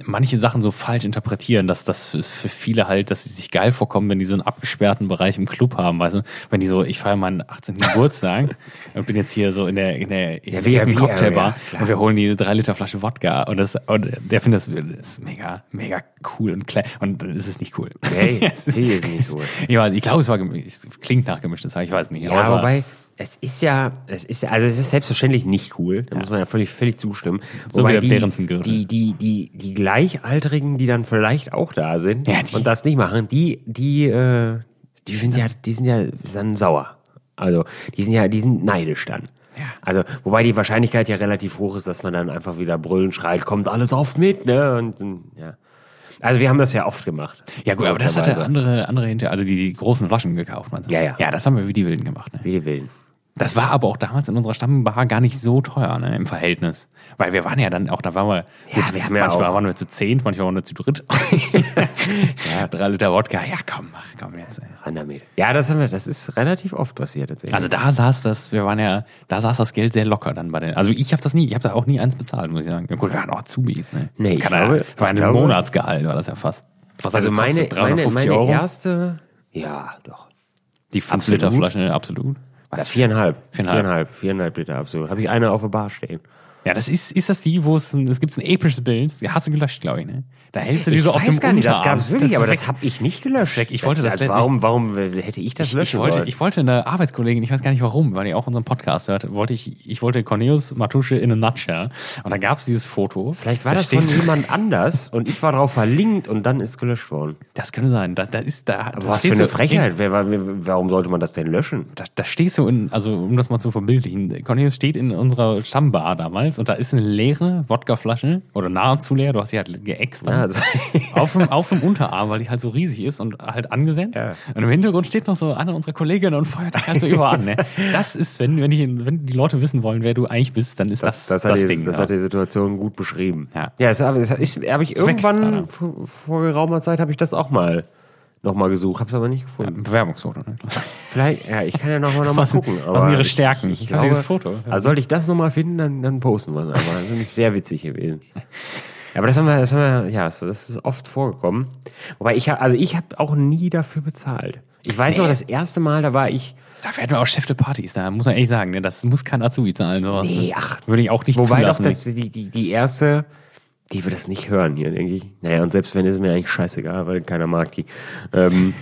manche Sachen so falsch interpretieren, dass das für viele halt, dass sie sich geil vorkommen, wenn die so einen abgesperrten Bereich im Club haben, weißt du? Wenn die so, ich feiere meinen 18. Geburtstag und bin jetzt hier so in der, in der, in der wie- Cocktailbar und wir holen die drei Liter Flasche Wodka und das, und der findet das, das ist mega, mega cool und klar, und es ist nicht cool. Nee, es ist, ist nicht cool. Ich, weiß, ich glaube, es war, es klingt nach gemischtes Hack, ich weiß nicht. Ja, war- wobei, es ist ja, es ist ja, also es ist selbstverständlich nicht cool. Da muss man ja völlig, völlig zustimmen. So Wobei wie der die, die, die, die, die Gleichaltrigen, die dann vielleicht auch da sind Ja, und das nicht machen, die, die, äh, die sind ja, die sind ja dann sauer. Also, die sind ja, die sind neidisch dann. Ja. Also, wobei die Wahrscheinlichkeit ja relativ hoch ist, dass man dann einfach wieder brüllen schreit, kommt alles auf mit, ne? Und, ja. Also, wir haben das ja oft gemacht. ja gut, aber das hatte Logischerweise. andere, andere hinter, also die, die großen Flaschen gekauft, meinst du? Ja, ja. Ja, das haben wir wie die Wilden gemacht, ne? Wie die Willen. Das war aber auch damals in unserer Stammbar gar nicht so teuer ne, im Verhältnis. Weil wir waren ja dann auch, da waren wir, Ja, wir haben ja manchmal auch- waren wir zu zehn, manchmal waren wir zu dritt. ja, drei Liter Wodka, ja komm, mach, komm jetzt. Ey. Ja, das haben wir, das ist relativ oft passiert tatsächlich. Also da saß das, wir waren ja, da saß das Geld sehr locker dann bei den. Also ich habe das nie, ich habe da auch nie eins bezahlt, muss ich sagen. Ja, gut, wir waren auch Azubis, ne? Nee, ich Kann glaube- ja, war ein glaube- Monatsgehalt, war das ja fast. Was also meine, meine, 350 meine Euro? erste, ja, doch. Die 5 Absolut. Liter Flasche, absolut. Viereinhalb. Viereinhalb. Viereinhalb, viereinhalb Liter, absolut. Habe ich eine auf der Bar stehen. Ja, das ist, ist das die, wo es, ein- es gibt ein episches Bild, die hast du gelöscht, glaube ich, ne? Da hältst du die so auf dem gar nicht, das gab es wirklich, ist aber weg. das habe ich nicht gelöscht. weg. Ich wollte das also nicht- warum, warum hätte ich das ich, löschen ich, wollte, sollen? ich wollte eine Arbeitskollegin, ich weiß gar nicht warum, weil die auch unseren Podcast hört, wollte ich, ich wollte Cornelius Matusche in a nutshell. Und da gab es dieses Foto. Vielleicht war Da das von jemand anders und ich war drauf verlinkt und dann ist gelöscht worden. Das könnte sein. Da, da ist da. Aber was für eine Frechheit. Wer, war- warum sollte man das denn löschen? Da, da stehst du in, also um das mal zu verbildlichen, Cornelius steht in unserer Stammbar damals und da ist eine leere Wodkaflasche oder nahezu leer, du hast sie halt geäxt Ja, also, auf, dem, auf dem Unterarm, weil die halt so riesig ist und halt angesetzt. Ja. Und im Hintergrund steht noch so eine unserer Kolleginnen und feuert dich halt so überall an. Ne? Das ist, wenn, wenn, ich, wenn die Leute wissen wollen, wer du eigentlich bist, dann ist das das, das, das, die, Ding. das ja. hat die Situation gut beschrieben. Ja. ja das habe das ist- habe ich irgendwann leider. vor, vor geraumer Zeit habe ich das auch mal noch mal gesucht, habe es aber nicht gefunden. Ein Bewerbungsfoto. Ne? Vielleicht, ja, ich kann ja noch mal, noch mal Was sind- gucken. was sind ihre Stärken? Ich, Ich glaube, habe dieses Foto. Also sollte ich das noch mal finden, dann, dann posten wir es einfach. Das ist nämlich sehr witzig gewesen. Ja, aber das haben wir, das haben wir, ja, das ist oft vorgekommen. Wobei ich, also ich habe auch nie dafür bezahlt. Ich weiß noch, das erste Mal, da war ich, Dafür hatten wir auch Chef de Partys, da muss man ehrlich sagen, ne? das muss kein Azubi zahlen. Sowas, Nee, ne? ach. Würde ich auch nicht Wobei doch zulassen. das, die, die, die erste, die wird das nicht hören hier, denke ich. Naja, und selbst wenn, ist mir eigentlich scheißegal, weil keiner mag die. Ähm,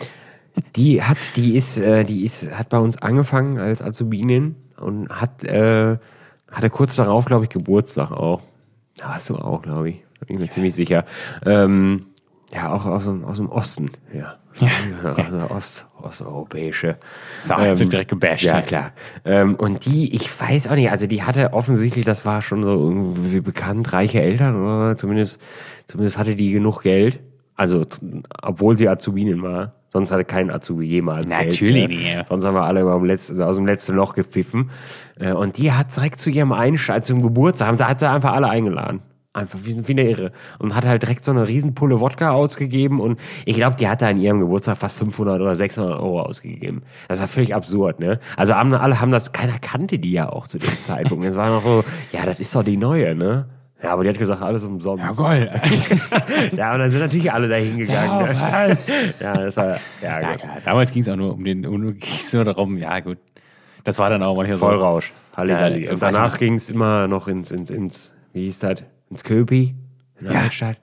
die hat, die ist, äh, die ist, hat bei uns angefangen als Azubinin und hat, äh, hatte kurz darauf, glaube ich, Geburtstag auch. Da warst du auch, glaube ich. Bin ich mir ziemlich sicher. Ähm, ja, auch aus dem, aus dem Osten, ja. Also Ost, osteuropäische. So, jetzt wird direkt gebasht. Ja, klar. Ähm, und die, ich weiß auch nicht, also die hatte offensichtlich, das war schon so irgendwie bekannt, reiche Eltern oder zumindest, zumindest hatte die genug Geld. Also, obwohl sie Azubinin war. Sonst hatte kein Azubi jemals Natürlich Geld. nicht, ja. Sonst haben wir alle über dem letzten, aus dem letzten Loch gepfiffen. Äh, Und die hat direkt zu ihrem Einstand, zum Geburtstag, haben sie, hat sie einfach alle eingeladen. Einfach wie, wie eine Irre. Und hat halt direkt so eine Riesenpulle Wodka ausgegeben. Und ich glaube, die hat da an ihrem Geburtstag fast 500 oder 600 Euro ausgegeben. Das war völlig absurd, ne? Also haben, alle haben das, keiner kannte die ja auch zu dem Zeitpunkt. Es war noch so, ja, das ist doch die neue, ne? Ja, aber die hat gesagt, alles umsonst. Ja, geil. Ja, und dann sind natürlich alle dahin gegangen. Ja, ne? ja das war, ja, Ja, klar. Damals ging es auch nur um den, um, ging's nur darum, ja, gut. Das war dann auch manchmal so. Vollrausch. Halligalli. Ja, und danach ging es immer noch ins, ins, ins, wie hieß das? Ins Köpi, in der Ja. Altstadt.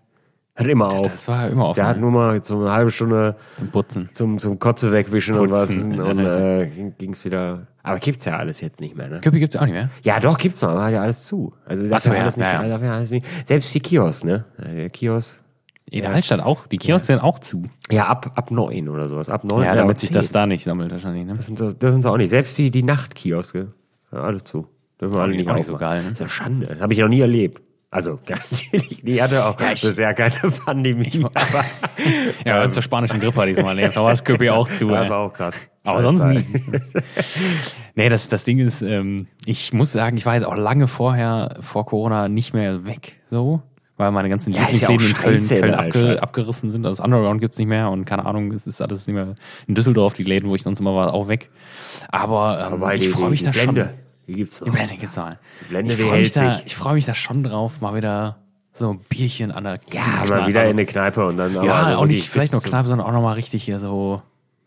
Hat immer auf. Das war immer offen. Der hat nur mal so eine halbe Stunde zum Putzen. zum, zum Kotze wegwischen und was. Putzen. Und Ja, äh, ging es wieder. Aber gibt's ja alles jetzt nicht mehr, ne? Köpi gibt's auch nicht mehr. Ja, doch, gibt's noch, aber hat ja alles zu. Also darf so, ja ja, alles nicht, ja, ja. darf ja alles nicht. Selbst die Kiosk, ne? Der Kiosk. In der Altstadt auch. Die Kiosks sind auch zu. Ja, ab, ab neun oder sowas. Ab neun. Ja, äh, damit sich 10. das da nicht sammelt wahrscheinlich. Ne? Dürfen sie, dürfen sie auch nicht. Selbst die, die Nachtkioske. Ja, alle zu. Dürfen wir alle Auch nicht nicht so geil, ne? Das ist ja Schande. Das habe ich noch nie erlebt. Also, natürlich, die hatte auch bisher keine Pandemie. aber Ja, zur spanischen Grippe hatte ich mal erlebt. Da war das Köpi auch zu. war auch krass. Aber sonst nie. nee, das, das Ding ist, ähm, ich muss sagen, ich war jetzt auch lange vorher, vor Corona, nicht mehr weg. So. Weil meine ganzen Ja, ja Lieblingsläden auch in Köln, Köln der abge, abgerissen sind. Also das Underground gibt's nicht mehr und keine Ahnung, es ist alles nicht mehr in Düsseldorf, die Läden, wo ich sonst immer war, auch weg. Aber, ähm, Wobei ich freue mich da Blende, schon. Die gibt's noch. Die Blende gibt's da. Blende, ich die freue mich, da, ich freu mich da schon drauf, mal wieder so ein Bierchen an der Ja, mal wieder Also- in eine Kneipe und dann aber Ja, also auch nicht vielleicht nur Kneipe, sondern auch nochmal richtig hier so,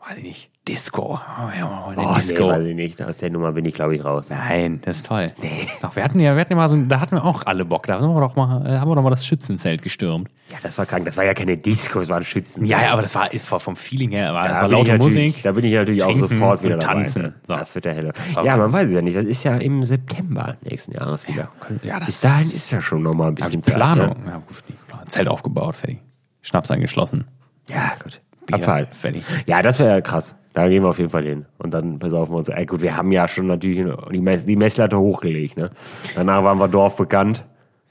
weiß ich nicht, Disco. Oh, ja, Oh, Disco. nee, weiß ich nicht. Aus der Nummer bin ich, glaube ich, raus. Nein, das ist toll. Doch, wir hatten ja, wir hatten ja mal so, da hatten wir auch alle Bock. Da haben wir doch mal, äh, haben wir doch mal das Schützenzelt gestürmt. Ja, das war krank. Das war ja keine Disco, das war ein Schützen. Ja, ja, aber das war, ist vom Feeling her, war, das Da war bin ich laute natürlich- Musik. Da bin ich natürlich auch sofort wieder dabei. tanzen. ne? So. Das wird der Helle. war Ja, man weiß es ja nicht. Das ist ja im September nächsten Jahres wieder. Ja, das Bis dahin ist ja schon noch mal ein bisschen Zeit, Planung. Ne? Ja, gut, Zelt aufgebaut, fertig. Schnaps eingeschlossen. Ja, gut. Bier, Abfall. fertig. Ja, das wäre krass. Da gehen wir auf jeden Fall hin. Und dann besaufen wir uns. Ey, gut, wir haben ja schon natürlich die, Mess die Messlatte hochgelegt. Ne? Danach waren wir Dorf bekannt.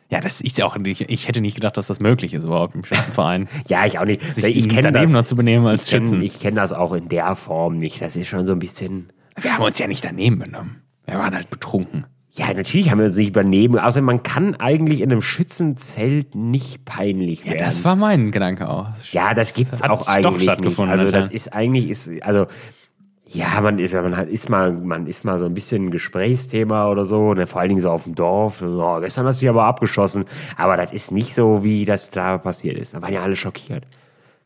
Ja, das ist ja auch, ich, ich hätte nicht gedacht, dass das möglich ist überhaupt im Schützenverein. Ja, ich auch nicht. Sich ich kenne daneben das. noch zu benehmen als Ich kenne Schützen. ich kenn das auch in der Form nicht. Das ist schon so ein bisschen. Wir haben uns ja nicht daneben benommen. Wir waren halt betrunken. Ja, natürlich haben wir uns nicht übernehmen. Außer man kann eigentlich in einem Schützenzelt nicht peinlich werden. Das war mein Gedanke auch. Ja, das gibt's hat auch eigentlich nicht. Also das ist eigentlich ist also ja, man ist man hat ist mal man ist mal so ein bisschen ein Gesprächsthema oder so, ne, vor allen Dingen so auf dem Dorf. Oh, gestern hast du dich aber abgeschossen, aber das ist nicht so, wie das da passiert ist. Da waren ja alle schockiert.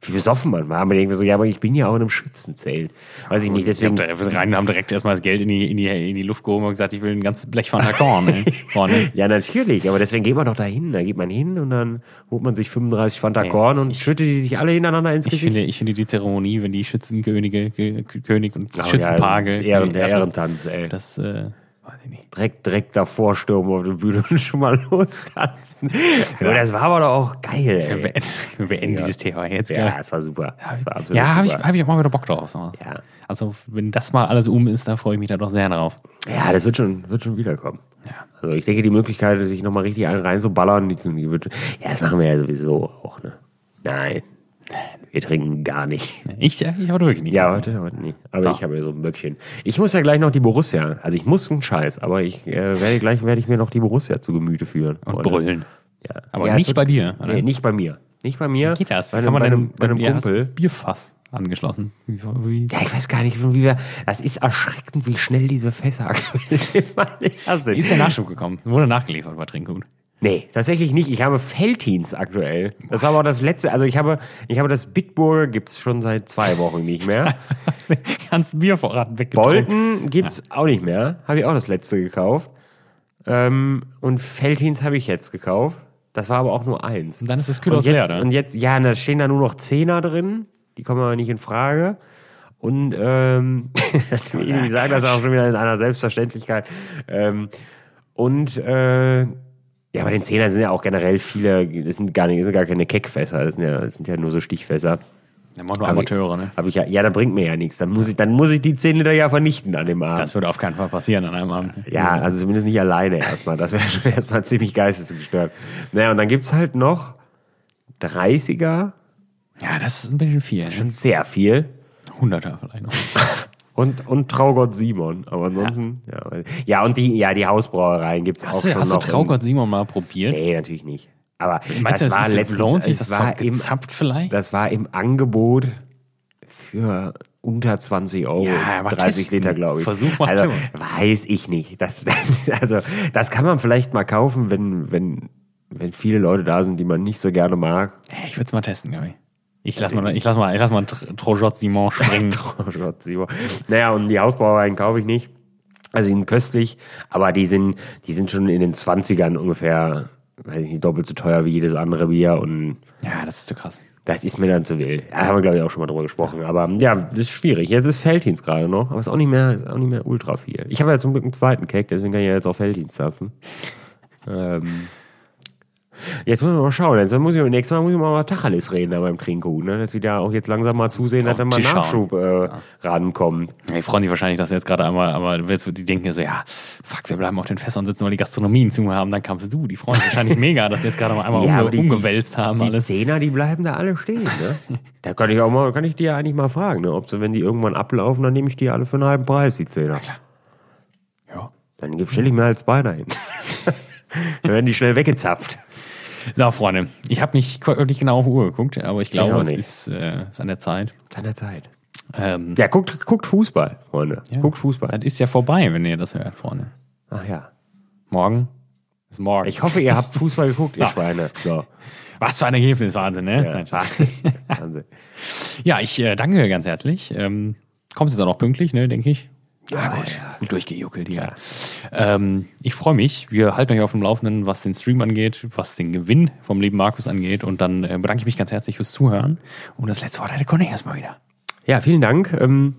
Wie besoffen man war. Man denkt so, ja, aber ich bin ja auch in einem Schützenzelt. Weiß ich nicht, deswegen. Wir haben, rein, haben direkt erstmal das Geld in die, in die, in die Luft gehoben und gesagt, ich will ein ganzes Blech von der Korn. ey, vorne. Ja, natürlich, aber deswegen geht man doch dahin. Da geht man hin und dann holt man sich 35 Fanta Korn und schüttet die sich alle hintereinander ins Ich Gesicht. finde, ich finde die Zeremonie, wenn die Schützenkönige, Ge- König und Oh, äh, Ehrentanz, ey. das, äh, ich. Direkt, direkt davor stürmen auf die Bühne und schon mal lostanzen. Ja, das war aber doch auch geil, Wir beenden, wir beenden dieses Thema jetzt. Ja, es war super. Es war absolut Ja, habe ich, hab ich auch mal wieder Bock drauf. Ja. Also, wenn das mal alles um ist, da freue ich mich da doch sehr drauf. ja, das wird schon, wird schon wiederkommen. Ja. Also ich denke, die Möglichkeit, sich nochmal richtig einen reinzuballern, die, die wird, ja, das machen wir ja sowieso auch, ne? Nein. Wir trinken gar nicht. Ich, ich aber wirklich nicht. Ja, heute, heute nicht. Aber So. ich habe ja so ein Böckchen. Ich muss ja gleich noch die Borussia. Also ich muss einen Scheiß, aber ich äh, werde gleich werde ich mir noch die Borussia zu Gemüte führen. Und Heute. brüllen. Ja. Aber Ja, nicht wird- bei dir, oder? Nee, nicht bei mir. Nicht bei mir. Geht das? Bei Wie einem, kann man bei einem, bei einem ja, das Kumpel. Bierfass angeschlossen? Wie, wie, Ja, ich weiß gar nicht, wie wir. Das ist erschreckend, wie schnell diese Fässer aktuell sind. Ist der Nachschub gekommen? Wurde nachgeliefert bei Trinkgut. Nee, tatsächlich nicht. Ich habe Feltins aktuell. Das war aber das letzte. Also ich habe, ich habe das Bitburger gibt's schon seit zwei Wochen nicht mehr. Ganzen Biervorrat weggetrunken? Bolten gibt's auch nicht mehr. Habe ich auch das letzte gekauft. Ähm, und Feltins habe ich jetzt gekauft. Das war aber auch nur eins. Und dann ist das Kühlhaus leer, ne? und jetzt, ja, da stehen da nur noch Zehner drin. Die kommen aber nicht in Frage. Und ähm, die sagen das auch schon wieder in einer Selbstverständlichkeit. Ähm, und äh, ja, bei den Zehnern sind ja auch generell viele, das sind gar nicht, das sind gar keine Keckfässer, das sind ja, das sind ja nur so Stichfässer. Ja, machen nur Amateure, ne? Hab ich ja, ja, da bringt mir ja nichts. Dann muss ich, dann muss ich die 10 Liter ja vernichten an dem Abend. Das würde auf keinen Fall passieren an einem Abend. Ja, also zumindest nicht alleine erstmal. Das wäre schon erstmal ziemlich geistesgestört. Naja, und dann gibt's halt noch 30er, Ja, das ist ein bisschen viel. Ne? schon sehr viel. Hunderter vielleicht noch. Und, und Traugott Simon. Aber ansonsten, ja. Ja, und die, ja, die Hausbrauereien gibt's Hast auch du, schon hast du noch. Traugott Simon mal probiert? Nee, natürlich nicht. Aber Meinst du, das das war letztens, lohnt sich es das war im, vielleicht? das war im Angebot für unter 20 Euro. Ja, aber 30 testen. Liter, glaube ich. Versuch mal Also, weiß ich nicht. Das, das, also, das kann man vielleicht mal kaufen, wenn, wenn, wenn viele Leute da sind, die man nicht so gerne mag. Ich würde es mal testen, glaube ich. Ich lass mal, ich lass mal, ich lass mal Trojot Simon springen. Gott, Simon. naja, und die Hausbrauereien kaufe ich nicht. Also die sind köstlich, aber die sind, die sind schon in den 20ern ungefähr, weiß ich nicht, doppelt so teuer wie jedes andere Bier und ja, das ist so krass. das ist mir dann zu wild. Da haben wir, glaube ich, auch schon mal drüber gesprochen. Aber ja, das ist schwierig. Jetzt ist Feldhins gerade noch, aber ist auch nicht mehr, ist auch nicht mehr ultra viel. Ich habe ja zum Glück einen zweiten Cake, deswegen kann ich ja jetzt auf Feldhins zapfen. ähm, Jetzt müssen wir mal schauen. Jetzt muss ich, nächstes Mal muss ich mal über Tacheles reden da beim Trinkgut, ne? Dass sie da auch jetzt langsam mal zusehen, dass da mal. Nachschub äh, rankommt. Ja, Die freuen sich wahrscheinlich, dass sie jetzt gerade einmal, aber die denken ja so, ja, fuck, wir bleiben auf den Fässern sitzen, weil die Gastronomien zu haben. Dann kamst du, die freuen sich wahrscheinlich mega, dass sie jetzt gerade mal einmal Ja, umge die- umgewälzt haben Die alles. Zehner, die bleiben da alle stehen, ne? da kann ich auch mal, kann ich dir eigentlich mal fragen, ne? Ob sie, wenn die irgendwann ablaufen, dann nehme ich die alle für einen halben Preis, die Zehner. Ja. Dann stelle ich mir halt zwei dahin. dann werden die schnell weggezapft. So, Freunde, ich habe nicht wirklich genau auf die Uhr geguckt, aber ich glaube, es nicht. ist, äh, ist an der Zeit. An der Zeit. Ähm, Ja, guckt, guckt Fußball, Freunde. Ja. Guckt Fußball. das ist ja vorbei, wenn ihr das hört, Freunde. Ach ja. Morgen ist morgen. Ich hoffe, ihr habt Fußball geguckt, ihr. Schweine. So. Was für ein Ergebnis, Wahnsinn, ne? Ja. Nein. Wahnsinn. Ja, ich äh, danke ganz herzlich. Ähm, kommst jetzt auch noch pünktlich, ne, denke ich. Ja, gut. gut durchgejuckelt, ja. Ähm, ich freue mich. Wir halten euch auf dem Laufenden, was den Stream angeht, was den Gewinn vom lieben Markus angeht. Und dann äh, bedanke ich mich ganz herzlich fürs Zuhören. Und das letzte Wort hat der Conny erstmal wieder. Ja, vielen Dank. Ähm,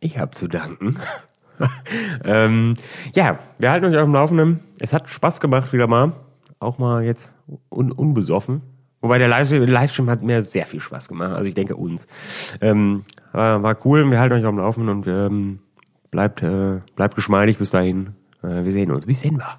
ich habe zu danken. ähm, ja, wir halten euch auf dem Laufenden. Es hat Spaß gemacht wieder mal. Auch mal jetzt un unbesoffen. Wobei der Livestream, Livestream hat mir sehr viel Spaß gemacht. Also ich denke uns. Ähm, war, war cool. Wir halten euch auf dem Laufenden und ähm, bleibt, äh, bleibt geschmeidig bis dahin. Äh, wir sehen uns. Bis sehen wir.